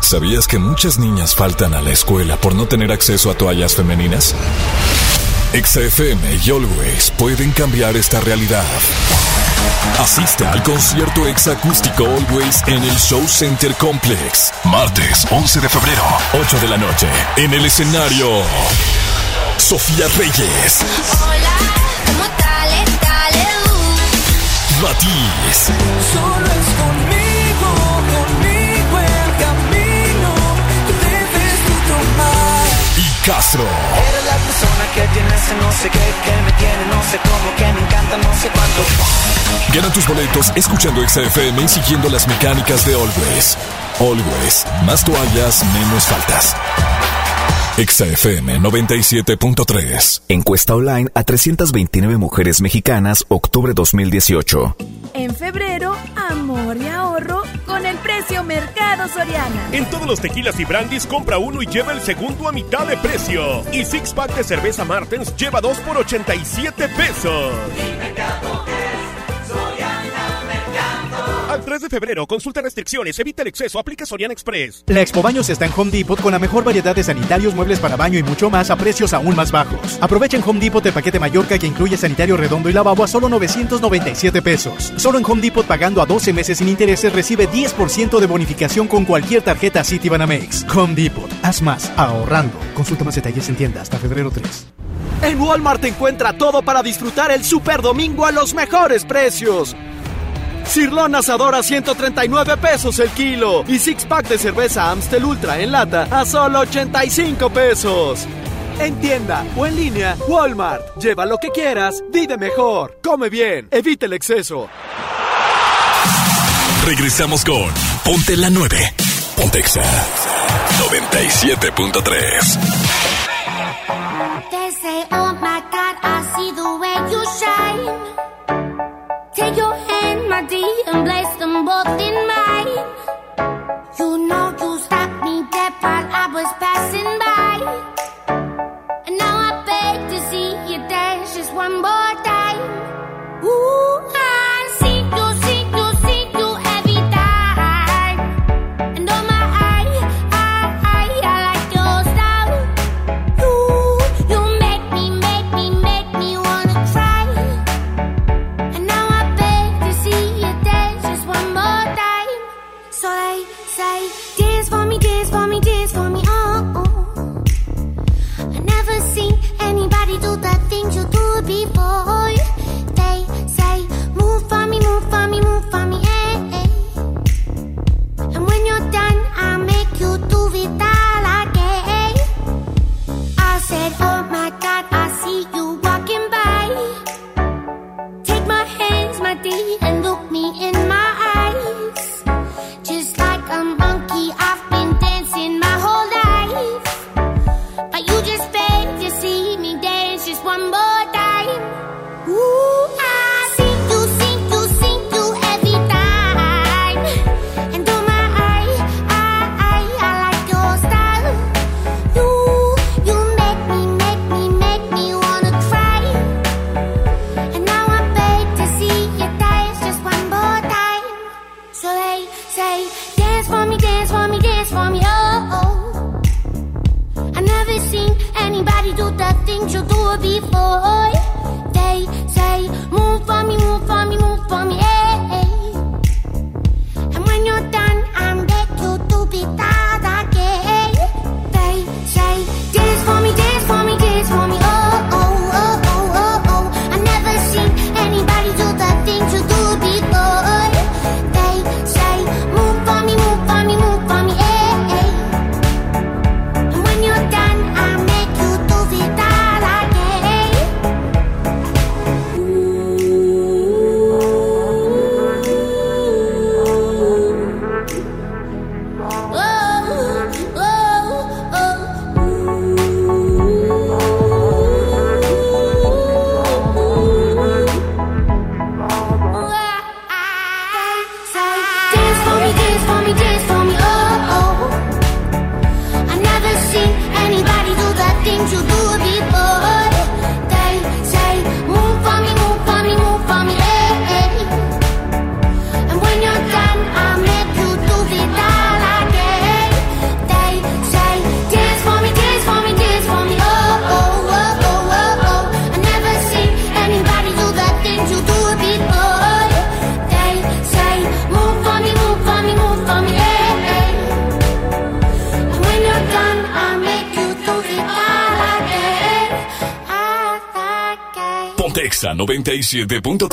¿Sabías que muchas niñas faltan a la escuela por no tener acceso a toallas femeninas? XFM y Always pueden cambiar esta realidad. Asista al concierto exacústico Always en el Show Center Complex. Martes 11 de febrero, 8 de la noche. En el escenario, Sofía Reyes. ¿Cómo dale, dale, Matiz. Solo es conmigo Castro. Eres la persona que tiene ese no sé qué, que me tiene no sé cómo, que me encanta no sé cuánto. Gana tus boletos escuchando XFM y siguiendo las mecánicas de Always. Always, más toallas, menos faltas. XFM 97.3. Encuesta online a 329 mujeres mexicanas, octubre 2018. En febrero, amor y ahorro con el precio Mercado Soriana. En todos los tequilas y brandis compra uno y lleva el segundo a mitad de precio. Y six pack de cerveza Martens lleva dos por 87 pesos. Al 3 de febrero, consulta restricciones, evita el exceso, aplica Soriana Express. La Expo Baños está en Home Depot con la mejor variedad de sanitarios, muebles para baño y mucho más a precios aún más bajos. Aprovecha en Home Depot el paquete Mallorca que incluye sanitario redondo y lavabo a solo 997 pesos. Solo en Home Depot pagando a 12 meses sin intereses recibe 10% de bonificación con cualquier tarjeta Citibanamex. Home Depot, haz más ahorrando. Consulta más detalles en tienda hasta febrero 3. En Walmart encuentra todo para disfrutar el Super Domingo a los mejores precios. Cirlón asador a 139 pesos el kilo y six pack de cerveza Amstel Ultra en lata a solo 85 pesos. En tienda o en línea, Walmart. Lleva lo que quieras, vive mejor, come bien, evita el exceso. Regresamos con Ponte la 9. Pontexa 97.3. and place them both in 97.3.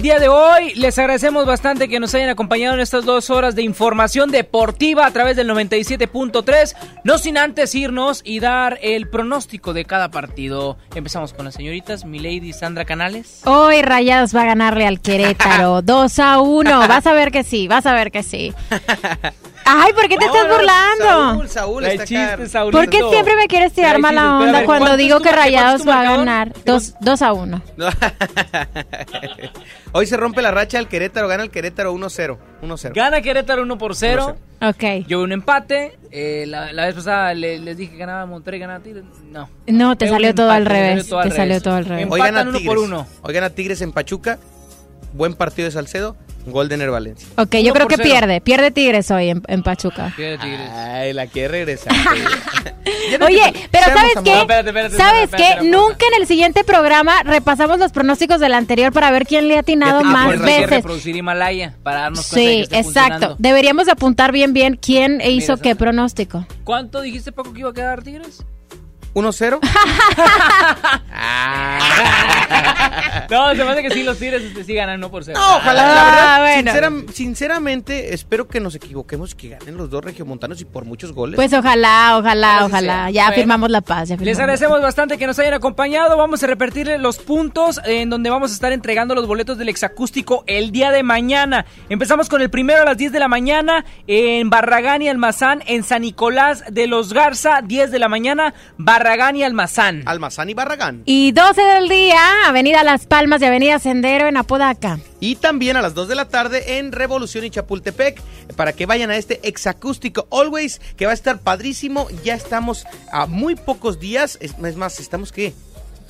el día de hoy. Les agradecemos bastante que nos hayan acompañado en estas dos horas de información deportiva a través del 97.3. No sin antes irnos y dar el pronóstico de cada partido. Empezamos con las señoritas, Milady Sandra Canales. Hoy Rayados va a ganarle al Querétaro 2 a 1. Vas a ver que sí, vas a ver que sí. Ay, ¿por qué te estás burlando? Saúl, Saúl está chiste. Saúlito. ¿Por qué siempre me quieres tirar Ay, mala onda ver, cuando ¿cuánto digo que Rayados va a ganar? 2 2 a 1. Hoy se rompe la racha del Querétaro, gana el Querétaro 1-0. 1-0. Gana Querétaro 1 por 0. Ok. Yo un empate. eh, la, la vez pasada le- les dije que ganaba Monterrey, ganaba Tigres. No. No, te salió todo al empate, me revés. salió todo al Te salió todo al revés. Hoy uno por uno. Hoy gana Tigres en Pachuca. Buen partido de Salcedo. Gol de Ner Valencia. Ok, yo creo que cero. pierde. Pierde Tigres hoy en, en Pachuca. Pierde Tigres. Ay, la quiere regresar. Oye, pero ¿sabes qué? amor- espérate, espérate, ¿Sabes espérate, qué? espérate, Nunca en el siguiente programa repasamos los pronósticos del anterior para ver quién le ha atinado Ah, más veces. reproducir Himalaya para darnos cuenta de Sí, que está exacto. Deberíamos de apuntar bien bien quién hizo Mira, qué pronóstico. ¿Cuánto dijiste poco que iba a quedar Tigres? 1-0. No, se me hace que sí, los Tigres este, sí ganan 1 por 0. No, ojalá, la Ah, verdad, bueno. sincera- sinceramente, espero que nos equivoquemos y que ganen los dos regiomontanos y por muchos goles. Pues ojalá, ojalá, Ojalá sí ojalá. sea. Ya Bueno. firmamos la paz. ya Les firmamos agradecemos bastante que nos hayan acompañado. Vamos a repetirle los puntos en donde vamos a estar entregando los boletos del exacústico el día de mañana. Empezamos con el primero a las 10 de la mañana en Barragán y Almazán, en San Nicolás de los Garza, 10 de la mañana, Barragán y Almazán. Almazán y Barragán. Y 12 del día, Avenida Las Palmas y Avenida Sendero en Apodaca. Y también a las 2 de la tarde en Revolución y Chapultepec para que vayan a este exacústico Always que va a estar padrísimo. Ya estamos a muy pocos días. Es, es más, estamos qué?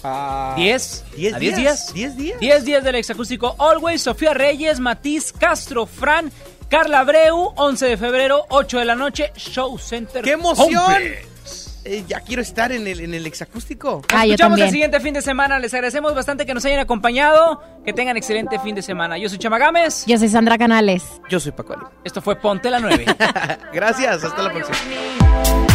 A 10. 10 ¿A 10 días. días? 10 días. 10 días del exacústico Always, Sofía Reyes, Matiz, Castro, Fran, Carla Abreu, 11 de febrero, 8 de la noche, Show Center. ¡Qué emoción! Eh, ya quiero estar en el, en el exacústico. Nos Ah, yo escuchamos el siguiente fin de semana. Les agradecemos bastante que nos hayan acompañado. Que tengan excelente fin de semana. Yo soy Chama Gámez. Yo soy Sandra Canales. Yo soy Paco Ali. Esto fue Ponte la 9. Gracias, hasta la próxima.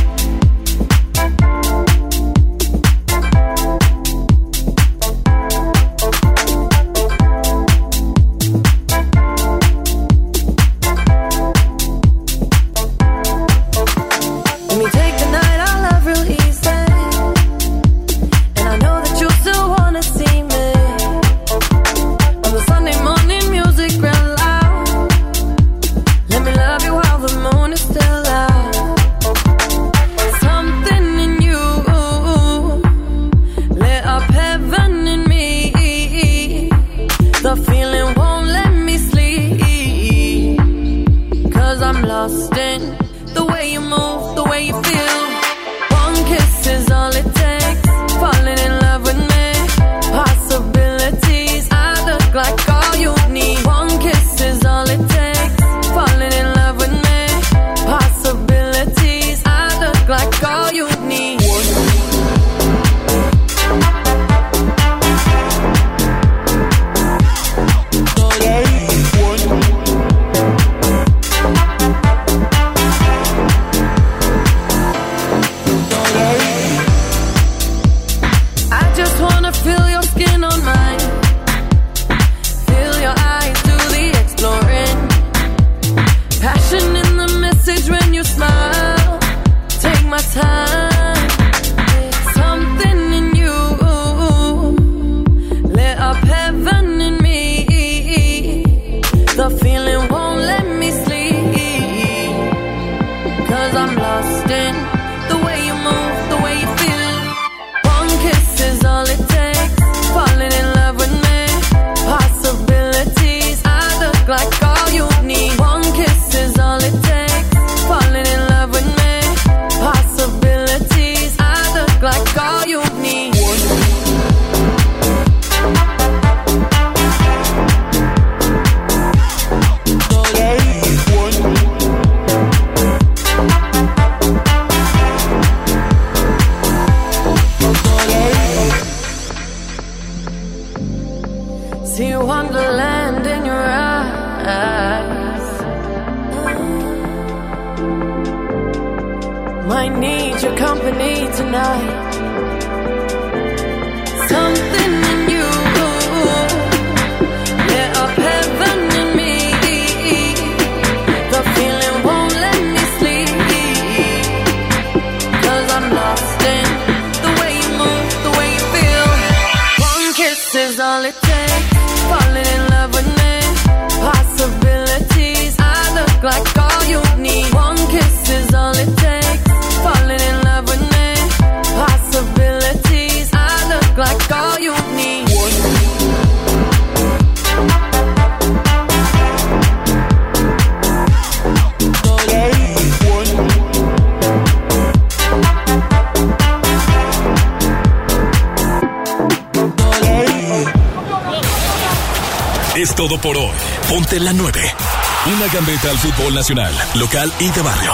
Nacional, local y de barrio.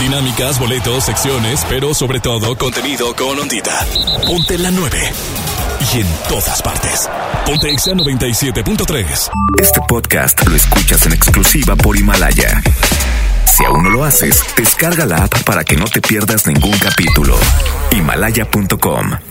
Dinámicas, boletos, secciones, pero sobre todo contenido con ondita. Ponte la 9. Y en todas partes. Ponte Exa 97.3. Este podcast lo escuchas en exclusiva por Himalaya. Si aún no lo haces, descarga la app para que no te pierdas ningún capítulo. Himalaya.com